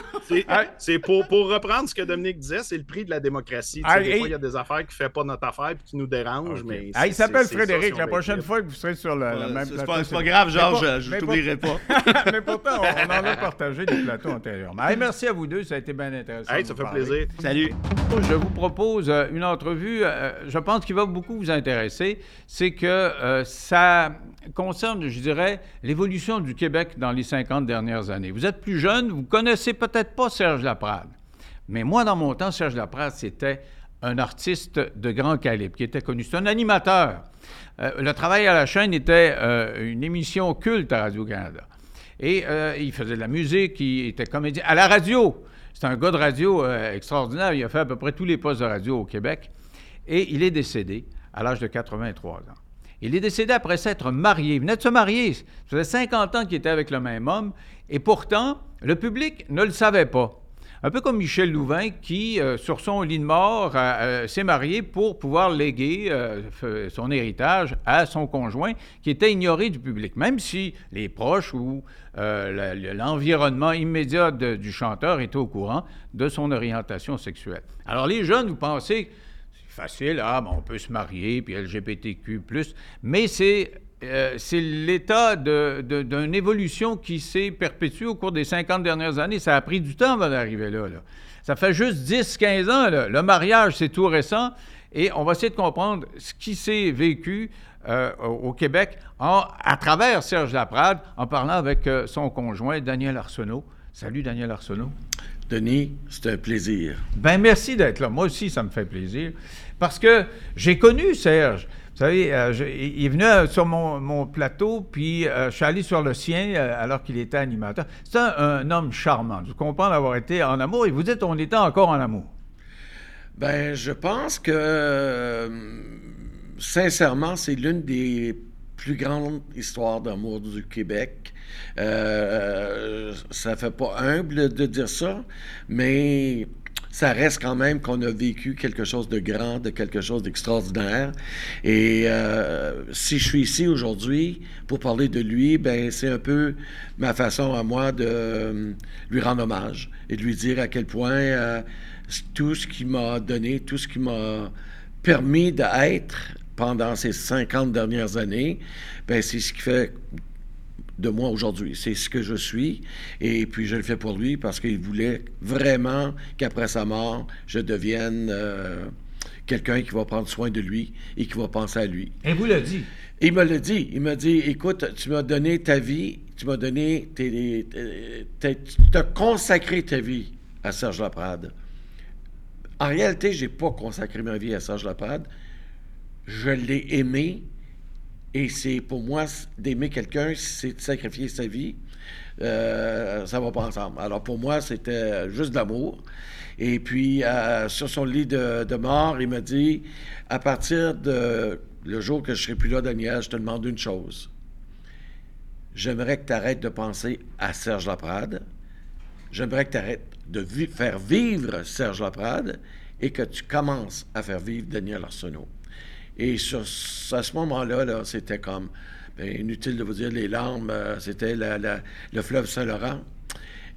C'est pour, pour reprendre ce que Dominique disait, c'est le prix de la démocratie. Ah, des fois, il y a des affaires qui ne font pas notre affaire et qui nous dérangent. mais ah, il s'appelle Frédéric. La prochaine fois que vous serez sur le, même plateau. C'est pas grave, Georges, je ne t'oublierai pas. mais pourtant, on en a partagé des plateaux antérieurement. Merci à vous deux. Ça a été bien intéressant. ça fait plaisir. Salut. Je vous propose euh, une entrevue, euh, je pense qu'il va beaucoup vous intéresser. C'est que euh, ça concerne, je dirais, l'évolution du Québec dans les 50 dernières années. Vous êtes plus jeune, vous connaissez peut-être pas Serge Laprade. Mais moi, dans mon temps, Serge Laprade, c'était un artiste de grand calibre qui était connu. C'est un animateur. le travail à la chaîne était une émission culte à Radio-Canada. Et il faisait de la musique, il était comédien. À la radio, c'est un gars de radio euh, extraordinaire. Il a fait à peu près tous les postes de radio au Québec. Et il est décédé à l'âge de 83 ans. Il est décédé après s'être marié. Il venait de se marier. Ça faisait 50 ans qu'il était avec le même homme. Et pourtant, le public ne le savait pas. Un peu comme Michel Louvain qui, euh, sur son lit de mort, euh, s'est marié pour pouvoir léguer euh, son héritage à son conjoint qui était ignoré du public, même si les proches ou l'environnement immédiat du chanteur étaient au courant de son orientation sexuelle. Alors les jeunes, vous pensez, c'est facile, ah, on peut se marier, puis LGBTQ, mais c'est euh, c'est l'état d'une évolution qui s'est perpétuée au cours des 50 dernières années. Ça a pris du temps avant d'arriver là, Ça fait juste 10-15 ans. Le mariage, c'est tout récent. Et on va essayer de comprendre ce qui s'est vécu euh, au Québec à travers Serge Laprade en parlant avec euh, son conjoint, Daniel Arsenault. Salut, Daniel Arsenault. Denis, c'est un plaisir. Ben merci d'être là. Moi aussi, ça me fait plaisir. Parce que j'ai connu Serge. Vous savez, euh, il est venu euh, sur mon, plateau, puis euh, je suis allé sur le sien alors qu'il était animateur. C'est un, homme charmant. Je comprends d'avoir été en amour. Et vous dites, on était encore en amour. Ben, je pense que, sincèrement, c'est l'une des plus grandes histoires d'amour du Québec. Euh, ça fait pas humble de dire ça, mais ça reste quand même qu'on a vécu quelque chose de grand, de quelque chose d'extraordinaire. Et euh, si je suis ici aujourd'hui pour parler de lui, ben c'est un peu ma façon à moi de euh, lui rendre hommage et de lui dire à quel point euh, tout ce qu'il m'a donné, tout ce qui m'a permis d'être pendant ces 50 dernières années, ben c'est ce qui fait de moi aujourd'hui. C'est ce que je suis. Et puis, je le fais pour lui parce qu'il voulait vraiment qu'après sa mort, je devienne euh, quelqu'un qui va prendre soin de lui et qui va penser à lui. Et vous l'a dit? Il me l'a dit. Il m'a dit, écoute, tu m'as donné ta vie, tu m'as donné, tu as consacré ta vie à Serge Laprade. En réalité, je n'ai pas consacré ma vie à Serge Laprade. Je l'ai aimé et c'est pour moi, d'aimer quelqu'un, c'est de sacrifier sa vie. Euh, ça va pas ensemble. Alors pour moi, c'était juste de l'amour. Et puis, euh, sur son lit de, mort, il m'a dit à partir de le jour que je serai plus là, Daniel, je te demande une chose. J'aimerais que tu arrêtes de penser à Serge Laprade. J'aimerais que tu arrêtes de faire vivre Serge Laprade et que tu commences à faire vivre Daniel Arsenault. Et sur, à ce moment-là, -là, c'était comme, ben, inutile de vous dire les larmes, euh, c'était le fleuve Saint-Laurent.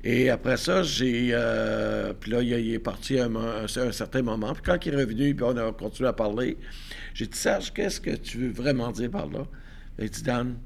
Et après ça, j'ai. Euh, puis là, il, est parti à un, certain moment. Puis quand il est revenu, puis on a continué à parler, j'ai dit Serge, qu'est-ce que tu veux vraiment dire par là? Il dit Dan,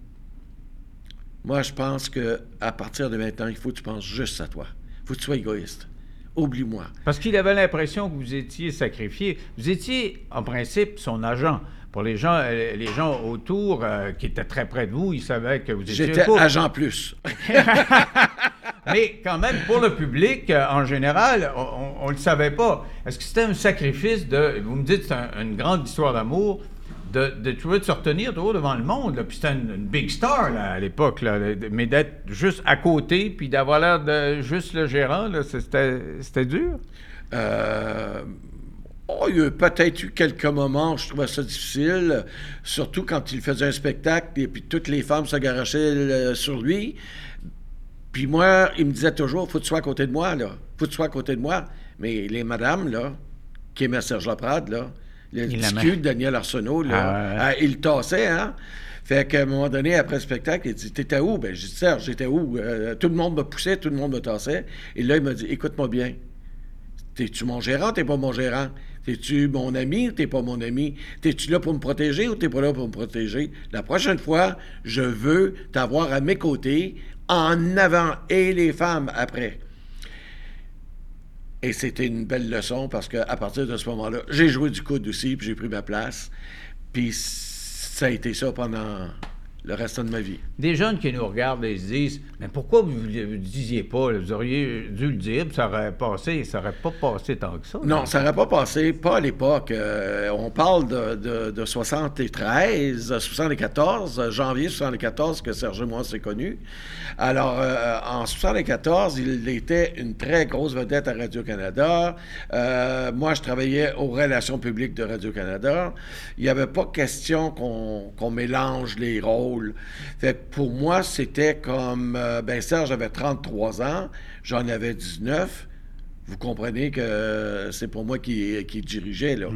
moi, je pense que à partir de maintenant, il faut que tu penses juste à toi. Il faut que tu sois égoïste. Oublie-moi. Parce qu'il avait l'impression que vous étiez sacrifié. Vous étiez, en principe, son agent. Pour les gens, euh, les gens autour euh, qui étaient très près de vous, ils savaient que vous étiez. J'étais agent plus. Mais quand même, pour le public, euh, en général, on ne le savait pas. Est-ce que c'était un sacrifice de. Vous me dites, c'est une grande histoire d'amour. De, de, de se retenir devant le monde. Puis c'était une, big star à l'époque. Mais d'être juste à côté, puis d'avoir l'air de juste le gérant, c'était dur? Euh, oh, il y a peut-être eu quelques moments où je trouvais ça difficile, surtout quand il faisait un spectacle et puis toutes les femmes euh, sur lui. Puis moi, il me disait toujours, faut que tu sois à côté de moi, là. Faut que tu sois à côté de moi. Mais les madames, là, qui aimaient Serge Laprade, là, le petit de Daniel Arsenault, là, ah, ah, il tassait, hein? Fait qu'à un moment donné, après le spectacle, il dit T'étais où? Ben, j'ai dit Serge, j'étais où? Euh, Tout le monde me poussait, tout le monde me tassait. Et là, il m'a dit Écoute-moi bien. T'es-tu mon gérant? T'es pas mon gérant. T'es-tu mon ami? Ou t'es pas mon ami. T'es-tu là pour me protéger ou t'es pas là pour me protéger? La prochaine fois, je veux t'avoir à mes côtés en avant et les femmes après. Et c'était une belle leçon parce qu'à partir de ce moment-là, j'ai joué du coude aussi, puis j'ai pris ma place. Puis ça a été ça pendant le reste de ma vie. Des jeunes qui nous regardent et se disent Mais pourquoi vous ne le disiez pas? Vous auriez dû le dire, puis ça aurait passé, ça n'aurait pas passé tant que ça. Non, ça n'aurait pas passé, pas à l'époque. Euh, on parle de, de, 73, 74, janvier 74 que Serge et moi s'est connu. Alors, euh, en 74, il était une très grosse vedette à Radio-Canada. Euh, moi, je travaillais aux relations publiques de Radio-Canada. Il n'y avait pas question qu'on mélange les rôles fait pour moi, c'était comme. Euh, ben, Serge avait 33 ans, j'en avais 19 vous comprenez que c'est pour moi qui, qui dirigeait. Là.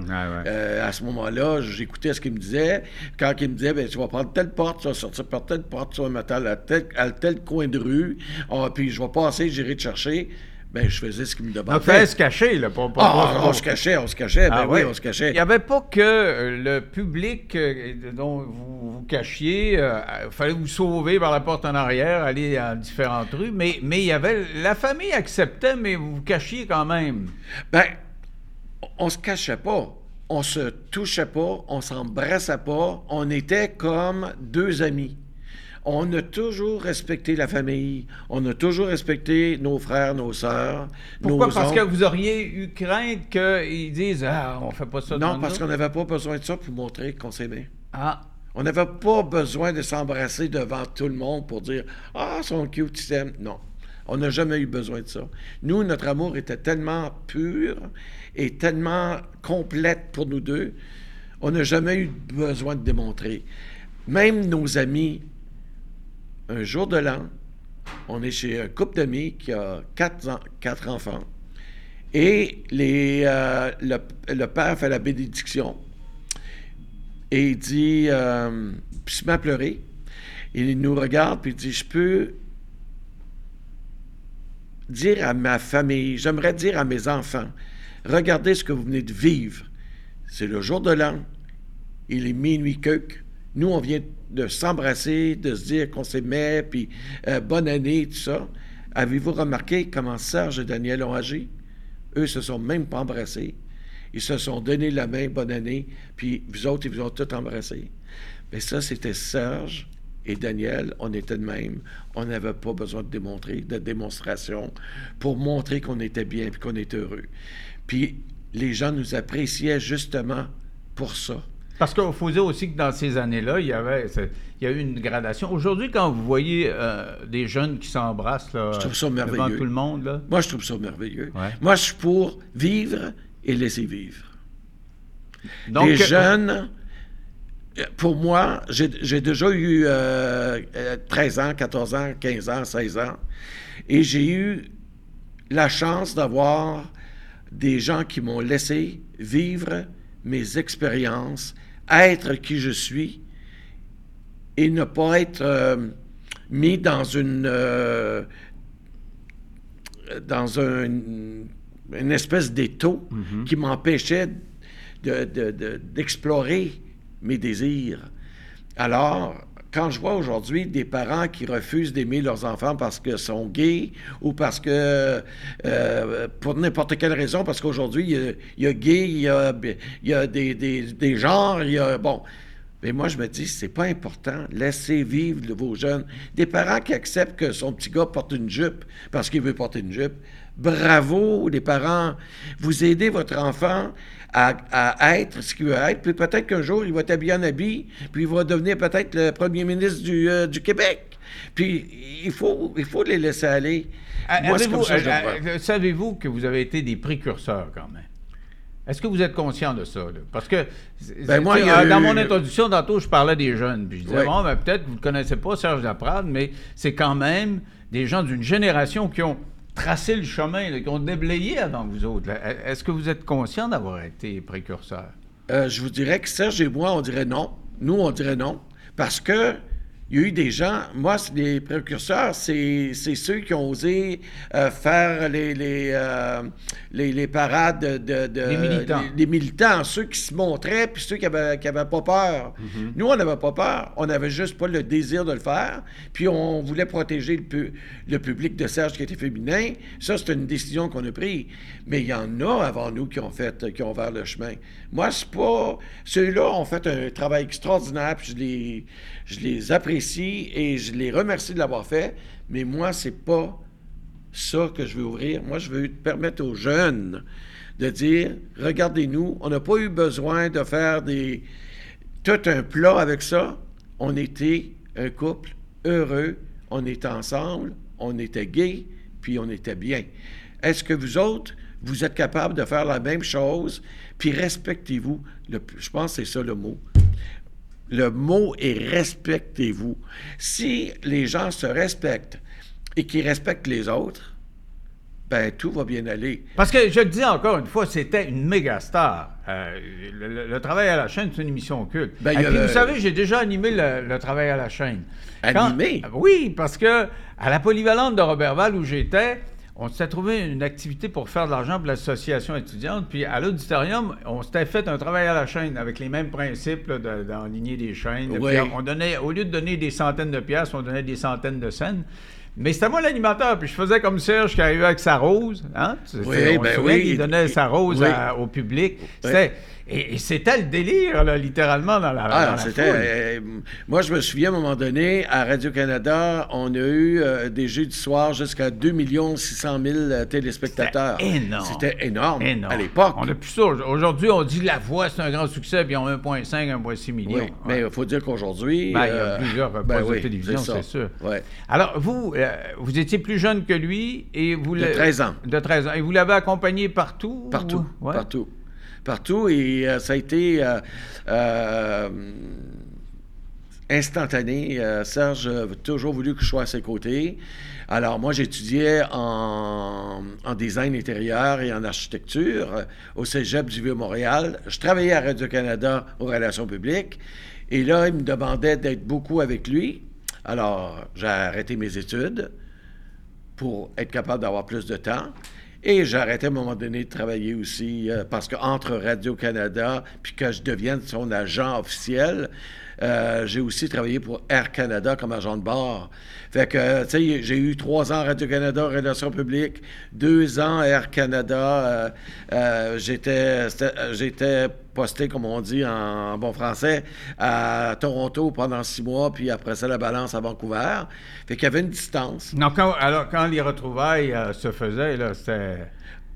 Euh, à ce moment-là, j'écoutais ce qu'il me disait. Quand il me disait, ben, tu vas prendre telle porte, tu vas sortir par telle porte, tu vas mettre à tel, à tel coin de rue, ah, puis je vais passer, j'irai te chercher ben, je faisais ce qu'il me demandait. fallait se cacher, là. Pour, ah, on se cachait, on se cachait. Ben ah, oui, on se cachait. Il n'y avait pas que euh, le public euh, dont vous vous cachiez. Il euh, fallait vous sauver par la porte en arrière, aller dans différentes rues. Mais, mais il y avait... La famille acceptait, mais vous vous cachiez quand même. Ben, on se cachait pas. On se touchait pas, on s'embrassait pas. On était comme deux amis on a toujours respecté la famille, on a toujours respecté nos frères, nos sœurs. Pourquoi? parce que vous auriez eu crainte qu'ils disent Ah, on fait pas ça Non, parce qu'on n'avait pas besoin de ça pour montrer qu'on s'aimait. Ah. On n'avait pas besoin de s'embrasser devant tout le monde pour dire Ah, son cute, ils Non. On n'a jamais eu besoin de ça. Nous, notre amour était tellement pur et tellement complète pour nous deux, on n'a jamais eu besoin de démontrer. Même nos amis un jour de l'an, on est chez un couple d'amis qui a quatre, enfants. Et euh, le, père fait la bénédiction. Et il dit, euh, puis il se. Il nous regarde, puis il dit, je peux dire à ma famille, j'aimerais dire à mes enfants, regardez ce que vous venez de vivre. C'est le jour de l'an. Il est minuit queuque. Nous, on vient de s'embrasser, de se dire qu'on s'aimait, puis euh, bonne année, tout ça. Avez-vous remarqué comment Serge et Daniel ont agi? Eux se sont même pas embrassés. Ils se sont donné la main, bonne année, puis vous autres, ils vous ont tous embrassés. Mais ça, c'était Serge et Daniel, on était de même. On n'avait pas besoin de démontrer, de démonstration pour montrer qu'on était bien et qu'on était heureux. Puis les gens nous appréciaient justement pour ça. Parce qu'il faut dire aussi que dans ces années-là, il y avait il y a eu une gradation. Aujourd'hui, quand vous voyez euh, des jeunes qui s'embrassent là, devant tout le monde, moi je trouve ça merveilleux. Moi, je suis pour vivre et laisser vivre. Donc, les jeunes, pour moi, j'ai déjà eu 13 euh, ans, 14 ans, 15 ans, 16 ans, et j'ai eu la chance d'avoir des gens qui m'ont laissé vivre mes expériences être qui je suis et ne pas être euh, mis dans une, euh, dans un, une espèce d'étau qui m'empêchait d'explorer de, mes désirs. Alors, quand je vois aujourd'hui des parents qui refusent d'aimer leurs enfants parce qu'ils sont gays ou parce que, euh, pour n'importe quelle raison, parce qu'aujourd'hui, il, y a, gay, il y a, des, des, des, genres, il y a. Bon. Mais moi, je me dis, c'est pas important. Laissez vivre vos jeunes. Des parents qui acceptent que son petit gars porte une jupe parce qu'il veut porter une jupe. Bravo, les parents. Vous aidez votre enfant à, être ce qu'il veut être. Puis peut-être qu'un jour, il va être habillé en habit, puis il va devenir peut-être le premier ministre du, euh, du Québec. Puis il faut, il faut les laisser aller. Savez-vous que vous avez été des précurseurs quand même? Est-ce que vous êtes conscient de ça? Parce que ben moi, dans mon introduction, tantôt, je parlais des jeunes. Puis je disais, bon, ben, peut-être que vous ne connaissez pas Serge Laprade, mais c'est quand même des gens d'une génération qui ont tracé le chemin, qui ont déblayé avant vous autres. Est-ce que vous êtes conscient d'avoir été précurseur? Euh, je vous dirais que Serge et moi, on dirait non. Nous, on dirait non. Parce que il y a eu des gens, moi, les précurseurs, c'est ceux qui ont osé euh, faire les, les, euh, les, parades de, de, les, militants. Les, militants, ceux qui se montraient, puis ceux qui n'avaient qui avaient pas peur. Mm-hmm. Nous, on n'avait pas peur, on n'avait juste pas le désir de le faire, puis on voulait protéger le, le public de Serge qui était féminin. Ça, c'est une décision qu'on a prise. Mais il y en a avant nous qui ont fait, qui ont ouvert le chemin. Moi, c'est pas... Ceux-là ont fait un travail extraordinaire, puis je les apprécie et je les remercie de l'avoir fait, mais moi, c'est pas ça que je veux ouvrir. Moi, je veux permettre aux jeunes de dire regardez-nous, on n'a pas eu besoin de faire des tout un plat avec ça. On était un couple heureux, on était ensemble, on était gays, puis on était bien. Est-ce que vous autres, vous êtes capables de faire la même chose, puis respectez-vous? Je pense que c'est ça le mot. Le mot est respectez-vous. Si les gens se respectent et qu'ils respectent les autres, ben tout va bien aller. Parce que je le dis encore une fois, c'était une méga star. Euh, le, travail à la chaîne, c'est une émission culte. Ben, et puis, vous savez, j'ai déjà animé le, travail à la chaîne. Animé? oui, parce que à la polyvalente de Robertval où j'étais, on s'était trouvé une activité pour faire de l'argent pour l'association étudiante. Puis à l'auditorium, on s'était fait un travail à la chaîne avec les mêmes principes d'enligner des chaînes. on donnait, au lieu de donner des centaines de pièces, on donnait des centaines de scènes. Mais c'était moi l'animateur, puis je faisais comme Serge qui arrivait avec sa rose. Hein? Oui, ben oui. Il donnait sa rose au public. C'était et, c'était le délire, là, littéralement, dans la, ah, c'était, euh, moi, je me souviens, à un moment donné, à Radio-Canada, on a eu euh, des jeux du soir jusqu'à 2 600 000 téléspectateurs. C'était énorme. C'était énorme, à l'époque. On a plus ça. Aujourd'hui, on dit La Voix, c'est un grand succès, puis ont 1,5, 1,6 millions. Oui, mais il faut dire qu'aujourd'hui... Ben, il y a euh, plusieurs ben postes de télévision, c'est sûr. Ouais. Alors, vous, vous étiez plus jeune que lui, et vous... De 13 ans. De 13 ans. Et vous l'avez accompagné partout? Partout, partout partout et euh, ça a été euh, euh, instantané. Serge a toujours voulu que je sois à ses côtés. Alors, moi, j'étudiais en, en, design intérieur et en architecture au cégep du Vieux-Montréal. Je travaillais à Radio-Canada aux relations publiques. Et là, il me demandait d'être beaucoup avec lui. Alors, j'ai arrêté mes études pour être capable d'avoir plus de temps. Et arrêté à un moment donné de travailler aussi euh, parce qu'entre Radio-Canada puis que je devienne son agent officiel, euh, j'ai aussi travaillé pour Air Canada comme agent de bord. Fait que, tu sais, j'ai eu trois ans Radio-Canada, Relations publiques, deux ans Air Canada. Euh, j'étais, j'étais posté, comme on dit en bon français, à Toronto pendant six mois, puis après ça, la balance à Vancouver. Fait qu'il y avait une distance. Non, alors, quand les retrouvailles se faisaient, là, c'était...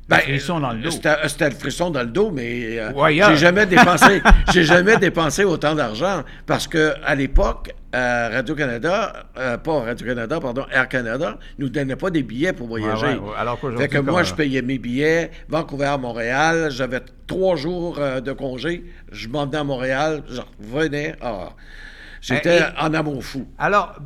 Ben, le frisson dans le dos. C'était le frisson dans le dos, mais euh, j'ai jamais dépensé, j'ai jamais dépensé autant d'argent parce que à l'époque, euh, Radio Canada, euh, pas Radio Canada, pardon, Air Canada, nous donnait pas des billets pour voyager. Alors fait que moi, je payais mes billets, Vancouver, à Montréal, j'avais trois jours de congé, je m'en à Montréal, je revenais. Ah, J'étais en amour fou. Alors,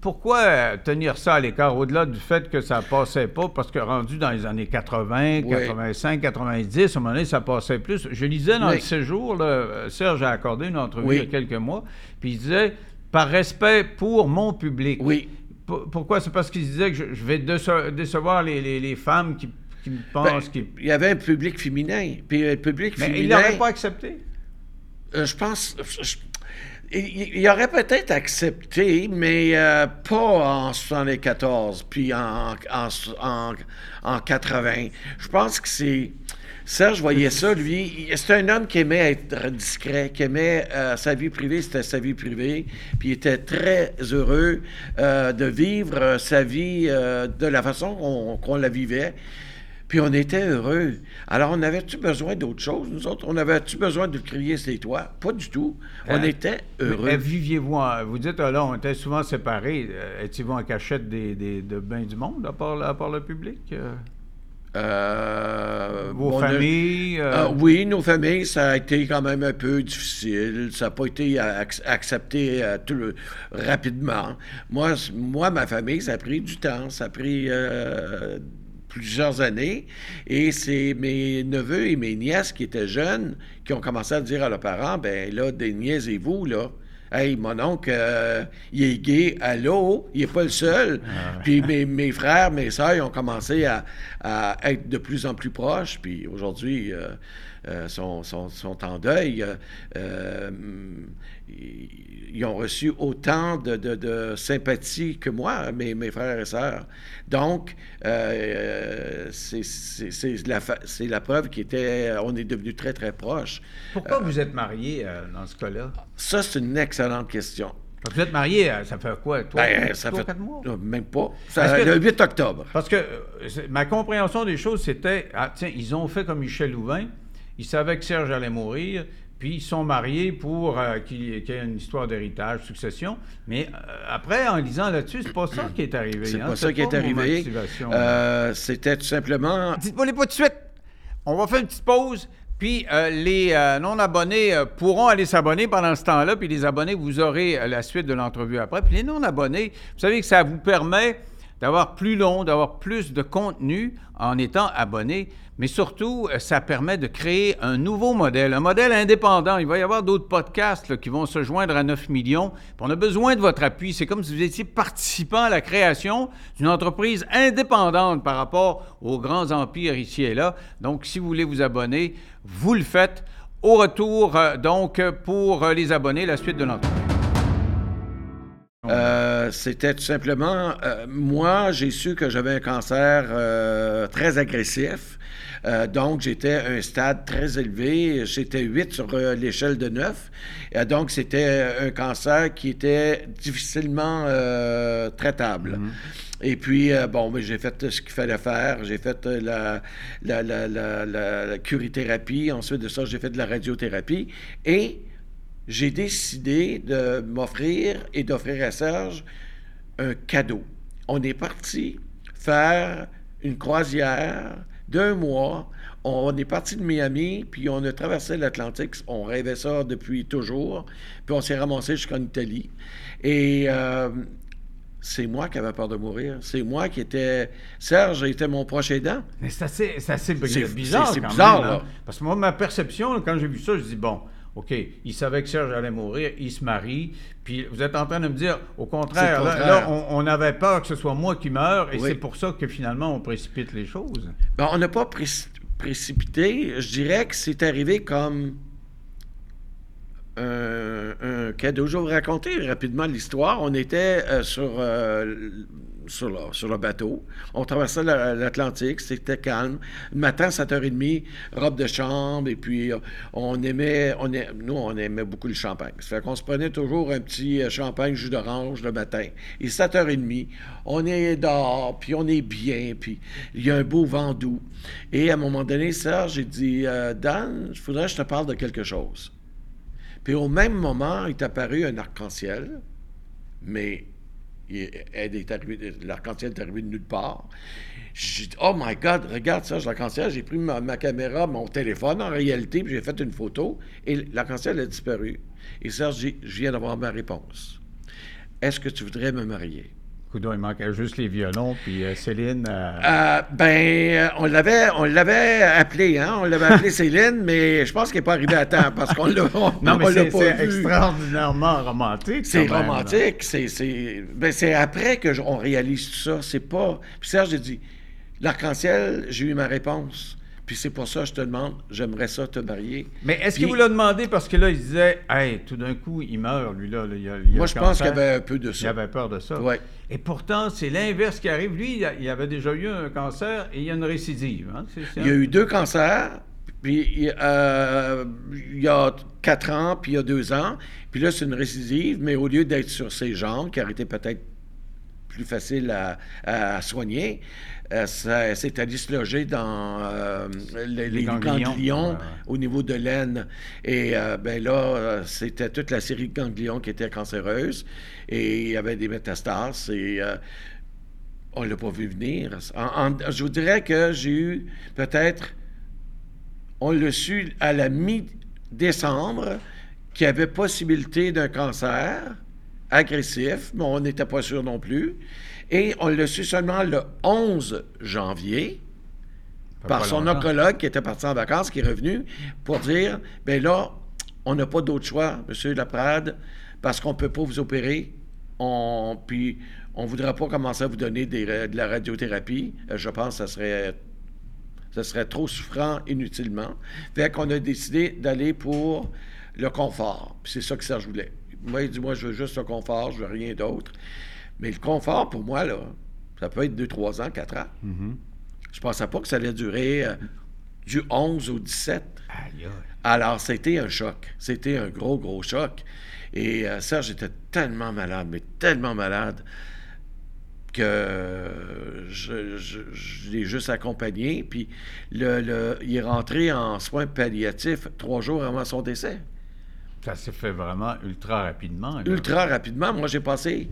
pourquoi tenir ça à l'écart, au-delà du fait que ça passait pas, parce que rendu dans les années 80, 85, 90, à un moment donné, ça passait plus. Je lisais dans le séjour, là, Serge a accordé une entrevue il y a quelques mois, puis il disait, par respect pour mon public. Oui. pourquoi? C'est parce qu'il disait que je, vais décevoir les, femmes qui, me pensent... Ben, il y avait un public féminin. Puis le public Mais féminin... il n'aurait pas accepté? Euh, je pense... il, aurait peut-être accepté, mais euh, pas en 74, puis en, en, en 80. Je pense que c'est... Serge voyait ça, lui. C'est un homme qui aimait être discret, qui aimait euh, sa vie privée, c'était sa vie privée. Puis il était très heureux euh, de vivre euh, sa vie de la façon qu'on la vivait. Puis on était heureux. Alors, on avait-tu besoin d'autre chose, nous autres? On avait-tu besoin de crier ses toits? Pas du tout. On était heureux. Viviez-vous, vous dites, là, on était souvent séparés. Étiez-vous en cachette des, de bains du monde, à part, à part le public? Euh, Vos familles? Euh, ah, oui, nos familles, ça a été quand même un peu difficile. Ça n'a pas été accepté euh, tout, rapidement. Moi, moi, ma famille, ça a pris du temps. Ça a pris plusieurs années. Et c'est mes neveux et mes nièces qui étaient jeunes qui ont commencé à dire à leurs parents, ben là, déniaisez-vous, là. Hey, mon oncle, euh, il est gay, allô, il n'est pas le seul. Ah puis mes, frères, mes soeurs, ont commencé à, être de plus en plus proches. Puis aujourd'hui, euh, euh, sont, en deuil. Ils ont reçu autant de, sympathie que moi, mes, mes frères et sœurs. Donc, c'est la, la, preuve qu'on est devenus très, très proches. Pourquoi vous êtes mariés dans ce cas-là? Ça, c'est une excellente question. vous êtes marié, euh, ça fait quoi? Toi, ben, ça fait quatre mois? Même pas. le 8 octobre. Parce que euh, ma compréhension des choses, c'était, ah, tiens, ils ont fait comme Michel Louvain. Ils savaient que Serge allait mourir, puis ils sont mariés pour euh, qu'il y ait une histoire d'héritage, succession. Mais après, en lisant là-dessus, c'est pas ça qui est arrivé. C'est hein? pas ça qui est arrivé. C'était tout simplement. Dites-moi pas tout de suite. On va faire une petite pause. Puis euh, les euh, non-abonnés euh, pourront aller s'abonner pendant ce temps-là, puis les abonnés, vous aurez la suite de l'entrevue après. Puis les non-abonnés, vous savez que ça vous permet d'avoir plus long, d'avoir plus de contenu en étant abonné, mais surtout, euh, ça permet de créer un nouveau modèle, un modèle indépendant. Il va y avoir d'autres podcasts qui vont se joindre à 9 millions. on a besoin de votre appui. C'est comme si vous étiez participant à la création d'une entreprise indépendante par rapport aux grands empires ici et là. Donc, si vous voulez vous abonner, vous le faites. Au retour, euh, donc, pour les abonnés, la suite de l'entreprise. Euh, c'était tout simplement, euh, moi, j'ai su que j'avais un cancer euh, très agressif. donc, j'étais à un stade très élevé. J'étais 8 sur l'échelle de 9. donc, c'était un cancer qui était difficilement traitable. Mm-hmm. Et puis, bon, mais j'ai fait ce qu'il fallait faire. J'ai fait la, la, la, la, curithérapie. Ensuite de ça, j'ai fait de la radiothérapie. Et j'ai décidé de m'offrir et d'offrir à Serge un cadeau. On est parti faire une croisière d'un mois. On est parti de Miami, puis on a traversé l'Atlantique. On rêvait ça depuis toujours. Puis on s'est ramassé jusqu'en Italie. Et euh, c'est moi qui avais peur de mourir. C'est moi qui était. Serge était mon proche aidant. Mais c'est assez, assez bizarre. C'est bizarre, là. Hein. Parce que moi, ma perception, quand j'ai vu ça, je dis bon OK, il savait que Serge allait mourir, il se marie, puis vous êtes en train de me dire, au contraire, là, on, avait peur que ce soit moi qui meure, et c'est pour ça que finalement on précipite les choses. Ben, on n'a pas précipité, je dirais que c'est arrivé comme un, cadeau. Je vais vous raconter rapidement l'histoire. On était euh, sur euh, sur le, bateau. On traversait l'Atlantique, c'était calme. Le matin, 7h30, robe de chambre, et puis euh, on aimait, on nous, on aimait beaucoup le champagne. Ça fait qu'on se prenait toujours un petit euh, champagne jus d'orange le matin. Et 7h30, on est dehors, puis on est bien, puis il y a un beau vent doux. Et à un moment donné, Serge, j'ai dit, euh, Dan, il faudrait que je te parle de quelque chose. Puis au même moment, il est apparu un arc-en-ciel, mais l'arc-en-ciel est arrivé de nulle part. J'ai dit, oh my God, regarde ça, l'arc-en-ciel. J'ai pris ma, caméra, mon téléphone en réalité, puis j'ai fait une photo, et l'arc-en-ciel a disparu. Et Serge dit, je viens d'avoir ma réponse. Est-ce que tu voudrais me marier? Coudon, il manquait juste les violons, puis euh, Céline. euh, Euh, ben, on l'avait, on l'avait appelé, hein? On l'avait appelé Céline, mais je pense qu'il n'est pas arrivé à temps parce qu'on l'a, on, Non, mais on l'a c'est pas c'est extraordinairement romantique. C'est romantique. C'est, c'est, ben, c'est après que je- on réalise tout ça. C'est pas. Puis Serge, j'ai dit, l'arc-en-ciel, j'ai eu ma réponse. Puis c'est pour ça que je te demande, j'aimerais ça te marier. Mais est-ce qu'il vous l'a demandé? Parce que là, il disait, hey, tout d'un coup, il meurt, lui, là. là, il a, il a Moi, je pense qu'il y avait un peu de Il ça. avait peur de ça. Ouais. Et pourtant, c'est l'inverse qui arrive. Lui, il, a- il avait déjà eu un cancer et il y a une récidive. hein. Il y a eu deux cancers. Puis il- euh, il y a quatre ans, puis il y a deux ans. Puis là, c'est une récidive, mais au lieu d'être sur ses jambes, qui aurait été peut-être plus facile à, à soigner, euh, se loger dans euh, les, les ganglions. ganglions, Ouais, ouais. au niveau de l'aine. Et euh, ben là, euh, c'était toute la série de ganglions qui était cancéreuse. Et il y avait des métastases. Et euh, on ne l'a pas vu venir. En- en- je vous dirais que j'ai eu peut-être, on l'a su à la mi-décembre, qu'il y avait possibilité d'un cancer agressif, mais on n'était pas sûr non plus. Et on l'a su seulement le 11 janvier par son longtemps. oncologue qui était parti en vacances, qui est revenu pour dire, ben là, on n'a pas d'autre choix, Monsieur Laprade, parce qu'on ne peut pas vous opérer. On, puis on ne voudra pas commencer à vous donner des de la radiothérapie. Euh, je pense que ça serait, ça serait trop souffrant inutilement. Fait qu'on a décidé d'aller pour le confort. C'est ça que Serge voulait. Moi, il dit, moi, je veux juste le confort, je veux rien d'autre. Mais le confort, pour moi, là, ça peut être 2, 3 ans, 4 ans. Je pensais pas que ça allait durer euh, du 11 au 17. Aïe, aïe. Alors, c'était un choc. C'était un gros, gros choc. Et euh, Serge était tellement malade, mais tellement malade, que je, je- je l'ai juste accompagné. Puis le, le- il est rentré en soins palliatifs trois jours avant son décès. Ça s'est fait vraiment ultra rapidement. là. Ultra rapidement. Moi, j'ai passé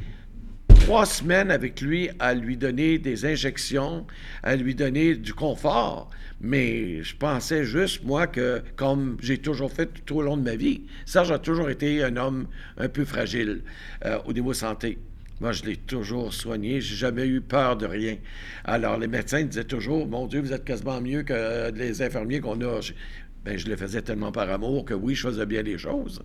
trois semaines avec lui à lui donner des injections, à lui donner du confort. Mais je pensais juste, moi, que comme j'ai toujours fait tout au long de ma vie, Serge a toujours été un homme un peu fragile euh, au niveau santé. Moi, je l'ai toujours soigné. J'ai jamais eu peur de rien. Alors, les médecins disaient toujours, mon Dieu, vous êtes quasiment mieux que les infirmiers qu'on a. Ben, je le faisais tellement par amour que oui, je faisais bien les choses.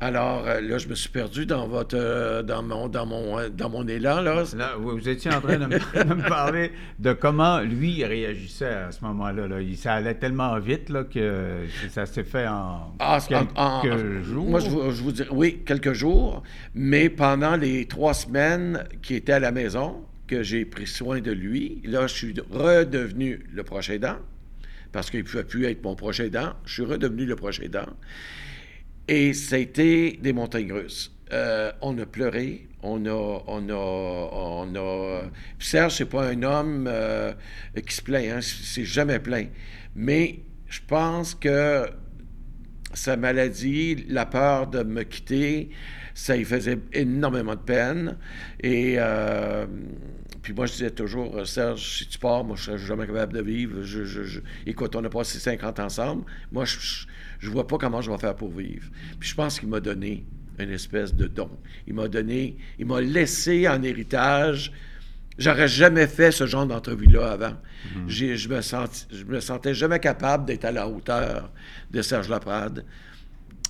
Alors euh, là, je me suis perdu dans votre, euh, dans mon, dans mon, euh, dans mon élan là. Là, vous étiez en train de me, de me parler de comment lui réagissait à ce moment-là. Là. Ça allait tellement vite là, que ça s'est fait en Ah, quelques en- en- jours. Moi, je vous, je vous dirais, oui, quelques jours, mais pendant les trois semaines qu'il était à la maison, que j'ai pris soin de lui, là, je suis redevenu le prochain aidant, parce qu'il ne pouvait plus être mon prochain aidant. Je suis redevenu le prochain aidant. Et ça a été des montagnes russes. Euh, on a pleuré, on a, on a, on a. Serge, c'est pas un homme euh, qui se plaint, hein, c'est jamais plein. Mais je pense que sa maladie, la peur de me quitter, ça lui faisait énormément de peine. Et euh, puis moi, je disais toujours, Serge, si tu pars, moi, je serais jamais capable de vivre. Je, je- je- Écoute, on a passé 50 ans ensemble. Moi, je, je, vois pas comment je vais faire pour vivre. Puis je pense qu'il m'a donné une espèce de don. Il m'a donné, il m'a laissé en héritage. J'aurais jamais fait ce genre d'entrevue-là avant. J'ai- Je me senti- je me sentais jamais capable d'être à la hauteur de Serge Laprade.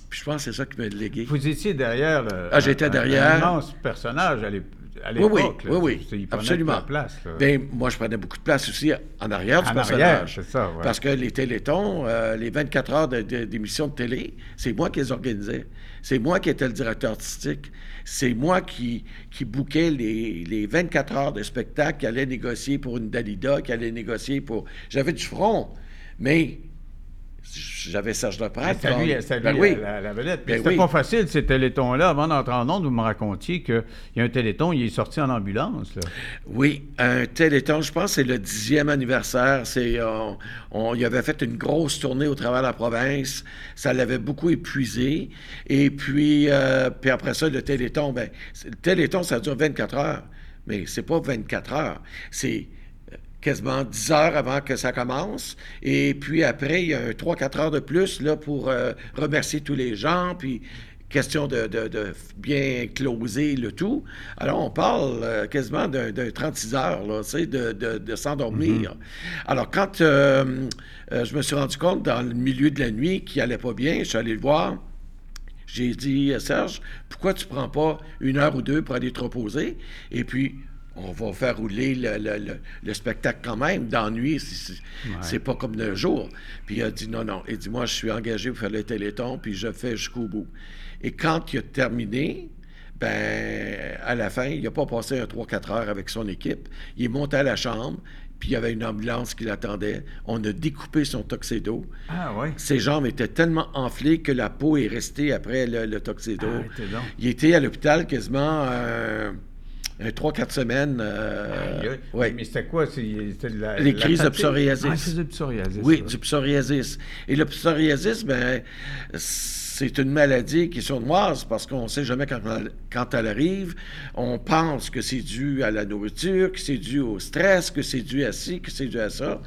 Puis je pense que c'est ça qui m'a légué. Vous étiez derrière. le- Ah, j'étais derrière. Un immense personnage à l'ép- à Oui, oui, là. absolument. place. là. Ben, moi, je prenais beaucoup de place aussi en arrière du En personnage. arrière, ça, ouais. Parce que les télétons, euh, les 24 heures de- de- d'émissions de, télé, c'est moi qui les organisais. C'est moi qui étais le directeur artistique. C'est moi qui, qui bouquais les, les 24 heures de spectacle, qui allait négocier pour une Dalida, qui allait négocier pour... J'avais du front, mais j'avais Serge lui, c'est à lui Ben oui. la, la vedette. Ben c'était oui. pas facile, ces télétons-là. Avant d'entrer en onde, vous me racontiez qu'il y a un téléthon, il est sorti en ambulance. là. Oui, un téléthon, je pense que c'est le dixième anniversaire. C'est, on, on- il avait fait une grosse tournée au travers de la province. Ça l'avait beaucoup épuisé. Et puis, euh, puis après ça, le téléthon, ben, le téléthon, ça dure 24 heures. Mais c'est pas 24 heures. C'est euh, quasiment 10 heures avant que ça commence. Et puis après, il y a un 3-4 heures de plus là, pour euh, remercier tous les gens. Puis question de, bien closer le tout. Alors, on parle euh, quasiment d'un 36 heures, là, de, de, s'endormir. Mm-hmm. Alors, quand euh, je me suis rendu compte dans le milieu de la nuit qu'il allait pas bien, je suis allé le voir. J'ai dit, Serge, pourquoi tu prends pas une heure ou deux pour aller te reposer? Et puis, on va faire rouler le, spectacle quand même. D'ennui, c'est pas comme le jour. Puis il a dit non, non. Il dit moi, je suis engagé pour faire le téléthon, puis je fais jusqu'au bout. Et quand il a terminé, ben, à la fin, il n'a pas passé un 3-4 heures avec son équipe. Il est monté à la chambre, puis il y avait une ambulance qui l'attendait. On a découpé son toxédo. Ah oui? Ses jambes étaient tellement enflées que la peau est restée après le, le toxédo. Ah, il était à l'hôpital quasiment... Euh, trois, quatre semaines. Euh, Mais c'était quoi? C'était la, Les crises de psoriasis. Ah, c'est du psoriasis. Oui, du psoriasis. Et le psoriasis, ben, c'est une maladie qui est sournoise parce qu'on ne sait jamais quand, quand, elle arrive. On pense que c'est dû à la nourriture, que c'est dû au stress, que c'est dû à ci, que c'est dû à ça.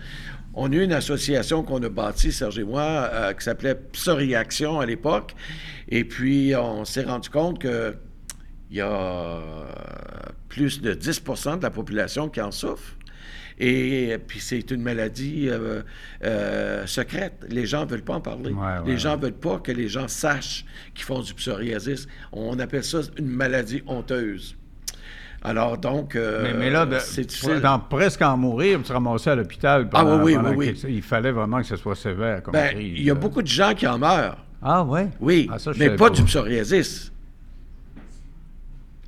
On a eu une association qu'on a bâtie, Serge et moi, euh, qui s'appelait Psoriaction à l'époque. Et puis, on s'est rendu compte que il y a plus de 10% de la population qui en souffre. Et puis c'est une maladie euh, euh, secrète. Les gens ne veulent pas en parler. les gens ne veulent pas que les gens sachent qu'ils font du psoriasis. On appelle ça une maladie honteuse. Alors donc, euh, mais, là, c'est difficile. Dans, presque en mourir, tu ramassais à l'hôpital. Ah oui, oui, oui, Il fallait vraiment que ce soit sévère comme ben, Il y a beaucoup de gens qui en meurent. Ah oui? Oui, ah, mais pas, du psoriasis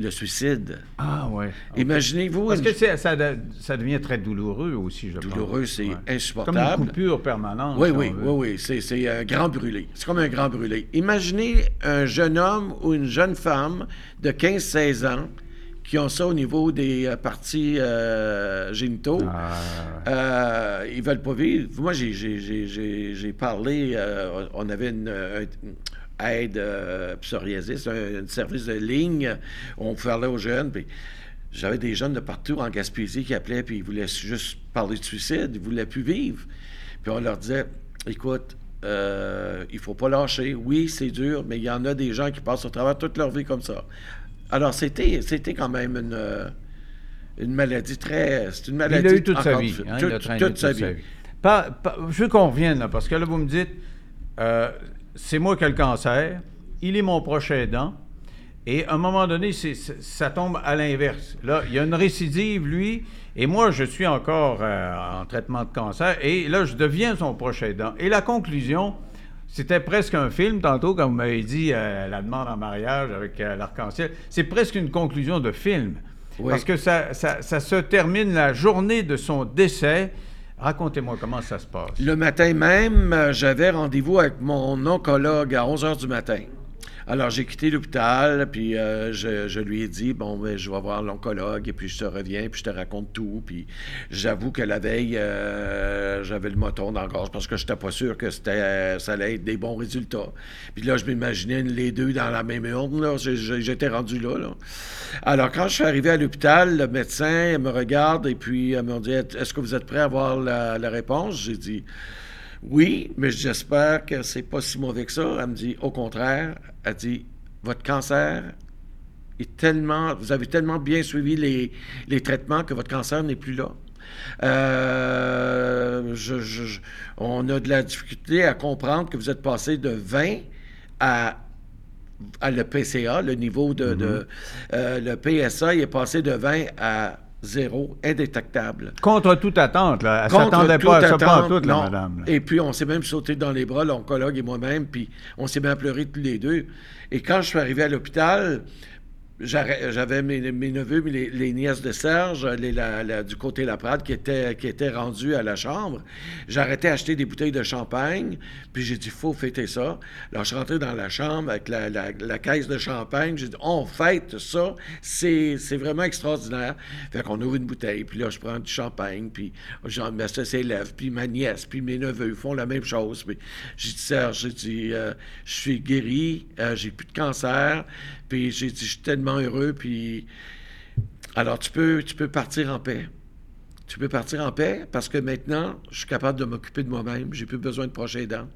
le suicide. Ah oui. Imaginez-vous. Parce que ça, ça, devient très douloureux aussi, je douloureux, pense. Douloureux, c'est insupportable. Comme une coupure permanente. Oui, oui, oui, oui, C'est un grand brûlé. C'est comme un grand brûlé. Imaginez un jeune homme ou une jeune femme de 15-16 ans qui ont ça au niveau des euh, parties euh, génitaux. Ah. Euh, ils veulent pas vivre. Moi, j'ai parlé, on avait une, aide euh, psoriasis, un, service de ligne où on parlait aux jeunes. Puis j'avais des jeunes de partout en Gaspésie qui appelaient, puis ils voulaient juste parler de suicide, ils voulaient plus vivre. Puis on leur disait, écoute, euh, il faut pas lâcher. Oui, c'est dur, mais il y en a des gens qui passent au travers toute leur vie comme ça. Alors, c'était, c'était quand même une, euh, une maladie très. C'est une maladie. Il a eu toute sa vie. Hein, toute, sa, vie. je veux qu'on revienne là, parce que là, vous me dites, euh, c'est moi qui ai le cancer, il est mon prochain aidant, et à un moment donné, ça tombe à l'inverse. Là, il y a une récidive, lui, et moi, je suis encore euh, en traitement de cancer, et là, je deviens son prochain aidant. Et la conclusion, c'était presque un film, tantôt, quand vous m'avez dit euh, la demande en mariage avec euh, l'arc-en-ciel, c'est presque une conclusion de film. Parce que ça, ça, se termine la journée de son décès, Racontez-moi comment ça se passe. Le matin même, euh, j'avais rendez-vous avec mon oncologue à 11 h du matin. Alors, j'ai quitté l'hôpital, puis euh, je, lui ai dit, bon, ben, je vais voir l'oncologue, et puis je te reviens, puis je te raconte tout. Puis j'avoue que la veille, euh, j'avais le moton dans la gorge parce que je n'étais pas sûr que ça allait être des bons résultats. Puis là, je m'imaginais les deux dans la même urne. J'étais rendu là. Alors, quand je suis arrivé à l'hôpital, le médecin me regarde, et puis elle me dit, est-ce que vous êtes prêt à avoir la, la réponse? J'ai dit, oui, mais j'espère que c'est pas si mauvais que ça. Elle me dit, au contraire, elle dit, votre cancer est tellement, vous avez tellement bien suivi les, traitements que votre cancer n'est plus là. Euh, on a de la difficulté à comprendre que vous êtes passé de 20 à, à le PCA, le niveau de, mm-hmm. euh, le PSA, il est passé de 20 à zéro, indétectable. Contre toute attente, là. Elle s'attendait pas à ça, pas toute, la madame. Et puis, on s'est même sauté dans les bras, l'oncologue et moi-même, puis on s'est bien pleuré tous les deux. Et quand je suis arrivé à l'hôpital, j'avais mes, neveux, les, nièces de Serge, du côté La Prade, qui étaient, qui étaient rendus à la chambre. J'arrêtais d'acheter des bouteilles de champagne, puis j'ai dit, faut fêter ça. Alors, je suis rentré dans la chambre avec la, caisse de champagne. J'ai dit, on fête ça. C'est vraiment extraordinaire. Fait qu'on ouvre une bouteille, puis là, je prends du champagne, puis j'en mets ça s'élève, puis ma nièce, puis mes neveux font la même chose. J'ai dit, Serge, j'ai dit, euh, je suis guéri, euh, j'ai plus de cancer, puis j'ai dit, je suis tellement heureux. Puis alors, tu peux, tu peux partir en paix. Tu peux partir en paix parce que maintenant, je suis capable de m'occuper de moi-même. J'ai plus besoin de prochain aidant.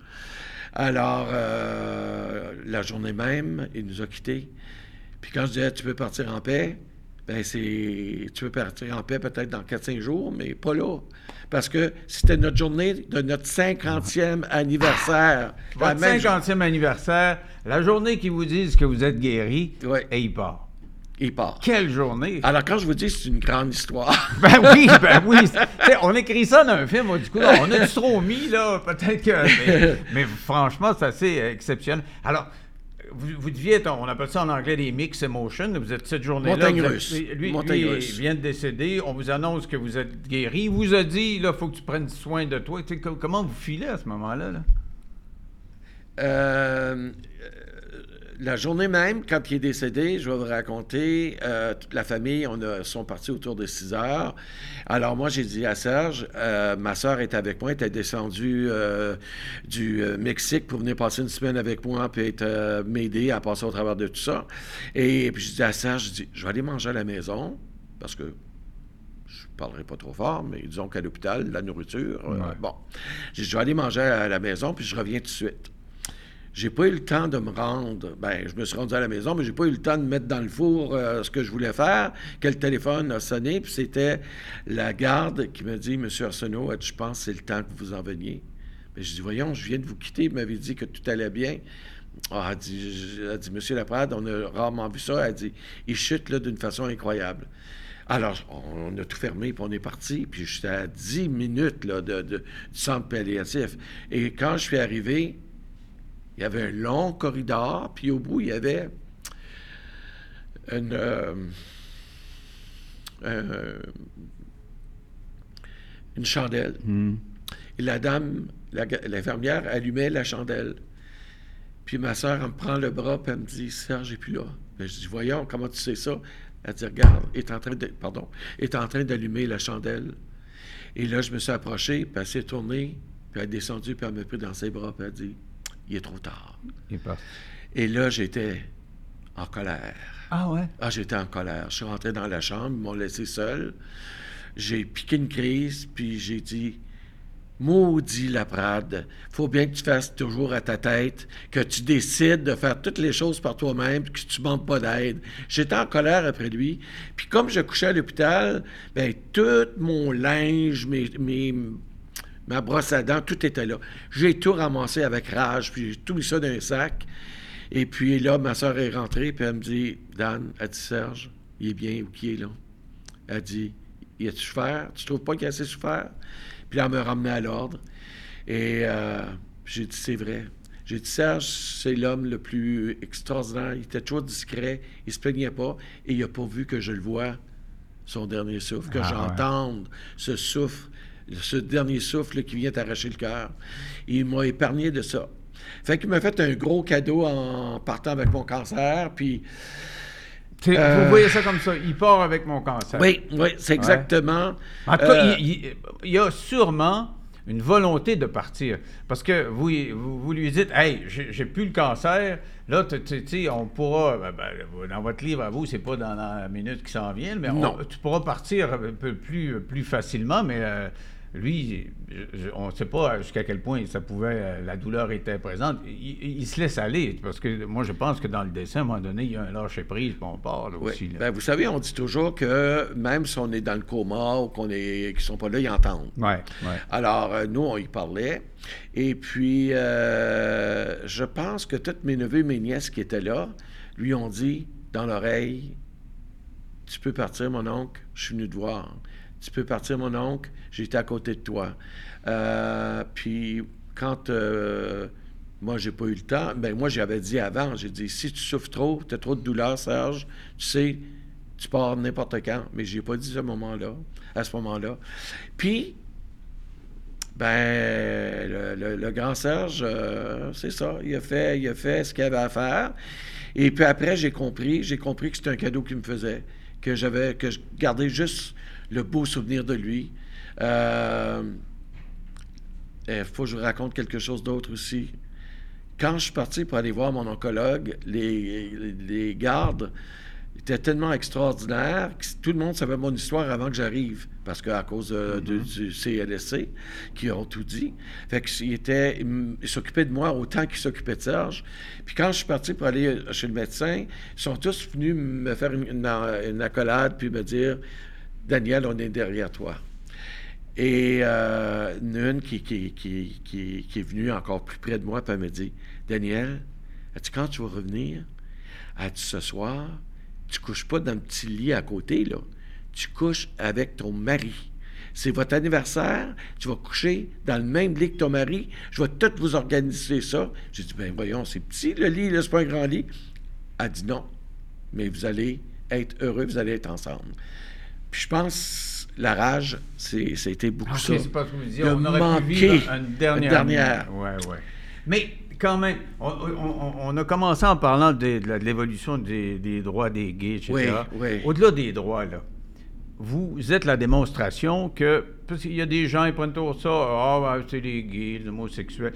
Alors, euh, la journée même, il nous a quittés. Puis quand je disais, tu peux partir en paix, ben c'est, tu peux partir en paix peut-être dans 4-5 jours, mais pas là. Parce que c'était notre journée de notre 50e anniversaire. Votre 50e anniversaire, la journée qu'ils vous disent que vous êtes guéri, et il part. Il part. Quelle journée! Alors, quand je vous dis c'est une grande histoire, Ben oui, ben oui. On écrit ça dans un film, on dit, Coudonc, on a du trop mis, là, peut-être que... Mais, mais franchement, c'est assez euh, exceptionnel. Alors, vous, vous deviez être, on appelle ça en anglais des mix emotions, vous êtes cette journée-là... Lui, russe. vient de décéder, on vous annonce que vous êtes guéri, il vous a dit, là, il faut que tu prennes soin de toi. Comment vous filez à ce moment-là? Là? Euh, la journée même, quand il est décédé, je vais vous raconter, euh, toute la famille, on a, sont partis autour de 6 heures. Alors moi, j'ai dit à Serge, euh, ma soeur est avec moi, elle était descendue euh, du euh, Mexique pour venir passer une semaine avec moi, puis être, euh, m'aider à passer au travers de tout ça. Et puis je dis à Serge, je dis, je vais aller manger à la maison, parce que je parlerai pas trop fort, mais disons qu'à l'hôpital, la nourriture, euh, bon. J'ai dit, je vais aller manger à la maison, puis je reviens tout de suite. J'ai pas eu le temps de me rendre. Ben, je me suis rendu à la maison, mais j'ai pas eu le temps de mettre dans le four euh, ce que je voulais faire. Que le téléphone a sonné, puis c'était la garde qui m'a dit Monsieur Arsenault, dit, je pense que c'est le temps que vous en veniez. Mais je dis Voyons, je viens de vous quitter, vous m'avez dit que tout allait bien. Ah, elle dit, dit Monsieur Laprade, on a rarement vu ça. Elle dit Il chute là d'une façon incroyable. Alors, on, a tout fermé, puis on est parti. Puis j'étais à 10 minutes de, de- du centre palliatif. Et quand je suis arrivé, il y avait un long corridor, puis au bout, il y avait une, euh, un- une chandelle. Et la dame, l'infirmière, allumait la chandelle. Puis ma soeur, elle me prend le bras, puis elle me dit Serge n'est plus là. Ben, je dis Voyons, comment tu sais ça? Elle dit Regarde, est en train de. Pardon, est en train d'allumer la chandelle. Et là, je me suis approché, puis elle s'est tournée, puis elle est descendue, puis elle m'a pris dans ses bras, puis elle a dit Il est trop tard. Il. Et là, j'étais en colère. Ah ouais? Ah, j'étais en colère. Je suis rentré dans la chambre, ils m'ont laissé seul. J'ai piqué une crise, puis j'ai dit Maudit Laprade, faut bien que tu fasses toujours à ta tête, que tu décides de faire toutes les choses par toi-même, puis que tu ne demandes pas d'aide. J'étais en colère après lui. Puis comme je couchais à l'hôpital, ben tout mon linge, mes, mes- ma brosse à dents, tout était là. J'ai tout ramassé avec rage, puis j'ai tout mis ça dans un sac. Et puis là, ma soeur est rentrée, puis elle me dit Dan, elle dit Serge, il est bien où qui est là? Elle dit Y a-tu souffert? Tu trouves pas qu'il a assez souffert? Puis là, elle me ramenait à l'ordre. Et euh, j'ai dit C'est vrai. J'ai dit Serge, c'est l'homme le plus extraordinaire. Il était toujours discret, il se plaignait pas, et il n'a pas vu que je le vois, son dernier souffle, que Ah, ouais. j'entende ce souffle, ce dernier souffle qui vient t'arracher le cœur. Il m'a épargné de ça. Fait qu'il m'a fait un gros cadeau en partant avec mon cancer, puis T'sais, Euh, Vous voyez ça comme ça, il part avec mon cancer. oui, oui, c'est exactement. En tout cas, euh, il, il- il y a sûrement une volonté de partir. Parce que vous, vous, vous lui dites, hey, j'ai plus le cancer. Là, tu sais, on pourra, ben, ben, dans votre livre à vous, c'est pas dans la minute qui s'en vient, mais on- tu pourras partir un peu plus, plus facilement, mais euh, lui, je- on ne sait pas jusqu'à quel point ça pouvait, euh, la douleur était présente. Il, se laisse aller, parce que moi, je pense que dans le dessin, à un moment donné, il y a un lâcher-prise, puis on part là, oui. aussi. là. Ben, vous savez, on dit toujours que même si on est dans le coma ou qu'on est, qu'ils sont pas là, ils entendent. Ouais, ouais. Alors, euh, nous, on y parlait. Et puis, euh, je pense que tous mes neveux et mes nièces qui étaient là lui ont dit dans l'oreille Tu peux partir, mon oncle, je suis venu te voir. Tu peux partir, mon oncle, j'étais à côté de toi. Euh, puis, quand euh, moi, j'ai pas eu le temps, ben moi, j'avais dit avant j'ai dit Si tu souffres trop, tu as trop de douleur, Serge, tu sais, tu pars n'importe quand. Mais j'ai pas dit ce moment-là, à ce moment-là. Puis, ben, le, grand Serge, euh, c'est ça. Il a fait, il a fait ce qu'il avait à faire. Et puis après, j'ai compris, j'ai compris que c'était un cadeau qu'il me faisait, que j'avais, que je gardais juste le beau souvenir de lui. Euh, il faut que je vous raconte quelque chose d'autre aussi. Quand je suis parti pour aller voir mon oncologue, les, les- les gardes Il était tellement extraordinaire que tout le monde savait mon histoire avant que j'arrive, parce qu'à cause de- de- du CLSC, qui ont tout dit. Fait qu'il était, il s'occupait de moi autant qu'il s'occupait de Serge. Puis quand je suis parti pour aller chez le médecin, ils sont tous venus me faire une, une- une accolade, puis me dire Daniel, on est derrière toi. Et euh, une qui, qui, est venue encore plus près de moi, puis elle me dit Daniel, as-tu quand tu vas revenir? As-tu ce soir? Tu couches pas dans le petit lit à côté, là. Tu couches avec ton mari. C'est votre anniversaire, tu vas coucher dans le même lit que ton mari. Je vais tout vous organiser ça. J'ai dit Ben voyons, c'est petit le lit, là, c'est pas un grand lit. Elle dit non, mais vous allez être heureux, vous allez être ensemble. Puis je pense, la rage, c'est, c'était beaucoup ça. c'est pas ce que vous disiez. De On aurait pu vivre une dernière. une dernière. Ouais, ouais. Mais quand même, on, on- on a commencé en parlant de, l'évolution des, des droits des gays, etc. Oui, oui. Au-delà des droits, là, vous êtes la démonstration que. Parce qu'il y a des gens, ils prennent toujours ça, ah, ben, c'est les gays, les homosexuels.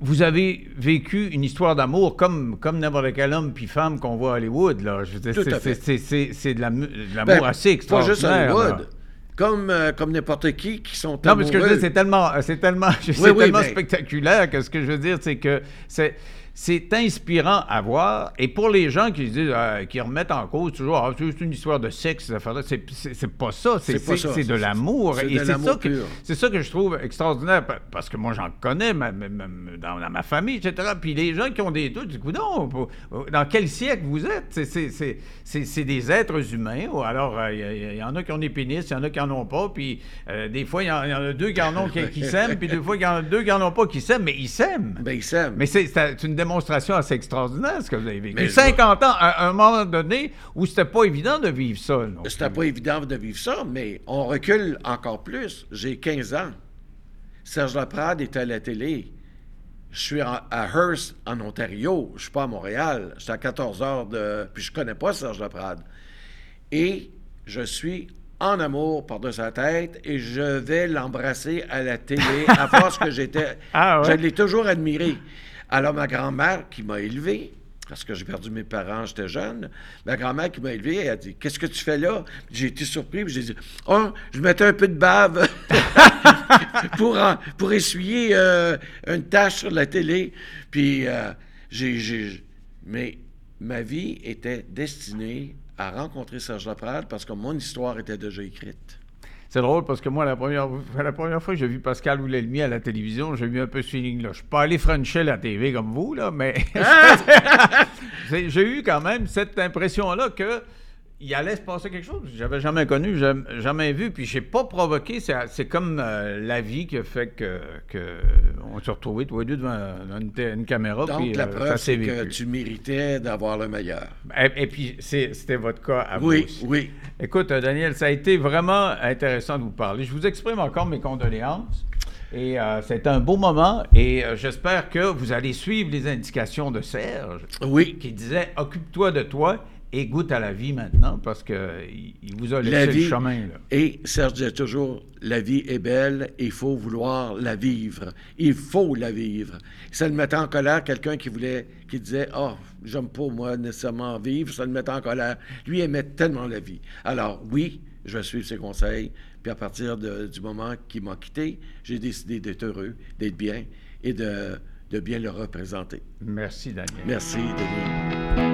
Vous avez vécu une histoire d'amour comme, comme n'importe quel homme puis femme qu'on voit à Hollywood. Là. Je c'est, à fait. c'est- c'est- c'est de, l'amour- Ben, assez Pas juste extraordinaire. Hollywood. là. Comme, euh, comme n'importe qui qui sont Non, mais ce que je veux amoureux. dire, c'est tellement, c'est tellement, c'est oui, tellement mais- spectaculaire que ce que je veux dire, c'est que c'est, c'est inspirant à voir. Et pour les gens qui disent, euh, qui remettent en cause toujours, ah, c'est juste une histoire de sexe, c'est, c'est, c'est pas ça. C'est, de l'amour. C'est Et c'est ça, que, ça que je trouve extraordinaire, pa- parce que moi, j'en connais ma- ma- ma- dans, dans ma famille, etc. Puis les gens qui ont des doutes, du coup, non, dans quel siècle vous êtes? C'est, c'est, c'est, c'est- c'est des êtres humains. Ou Alors, euh, il y il y, en a qui ont des pénis, il y en a qui en ont pas. Puis euh, des fois, il y, en il y en a deux qui en ont qui, qui s'aiment, puis des fois, il y en a deux qui en ont pas qui s'aiment, mais ils s'aiment. Ben, ils s'aiment. Mais c'est, c'est une démonstration assez extraordinaire, ce que vous avez vécu. Mais je 50 ans, à un moment donné, où c'était pas évident de vivre ça. C'était pas évident de vivre ça, mais on recule encore plus. J'ai 15 ans. Serge Laprade était à la télé. Je suis à Hearst, en Ontario. Je suis pas à Montréal. J'étais à 14 heures de... Puis je connais pas Serge Laprade. Et je suis en amour par-dessus sa tête et je vais l'embrasser à la télé à force que j'étais... Ah ouais? Je l'ai toujours admiré. Alors ma grand-mère qui m'a élevé, parce que j'ai perdu mes parents, j'étais jeune, ma grand-mère qui m'a élevé, elle a dit « Qu'est-ce que tu fais là? » J'ai été surpris, j'ai dit « Oh, je mettais un peu de bave pour, pour essuyer euh, une tache sur la télé. » Puis euh, j'ai- Mais ma vie était destinée à rencontrer Serge Laprade parce que mon histoire était déjà écrite. C'est drôle parce que moi, la première, la première fois que j'ai vu Pascal Oulelmi à la télévision, j'ai eu un peu ce feeling-là. Je suis pas allé frencher la TV comme vous, là, mais C'est- j'ai eu quand même cette impression-là que il allait se passer quelque chose. J'avais jamais connu, jamais, jamais vu, puis j'ai pas provoqué. C'est, comme euh, la vie qui a fait que, que on s'est retrouvés tous les deux devant une, une caméra. Donc, puis, la euh, preuve, c'est que tu méritais d'avoir le meilleur. Et, et puis, c'était votre cas à vous Oui, aussi. oui. Écoute, euh, Daniel, ça a été vraiment intéressant de vous parler. Je vous exprime encore mes condoléances. Et euh, c'est un beau moment. Et euh, j'espère que vous allez suivre les indications de Serge, Oui. qui disait Occupe-toi de toi et goûte à la vie maintenant, parce qu'il il vous a laissé La le chemin. Là. Et Serge disait toujours, la vie est belle, il faut vouloir la vivre. Il faut la vivre. Ça le mettait en colère quelqu'un qui voulait, qui disait, oh, j'aime pas moi nécessairement vivre, ça le mettait en colère. Lui aimait tellement la vie. Alors oui, je vais suivre ses conseils. Puis à partir de- du moment qu'il m'a quitté, j'ai décidé d'être heureux, d'être bien et de, de bien le représenter. Merci, Daniel. Merci, Denis.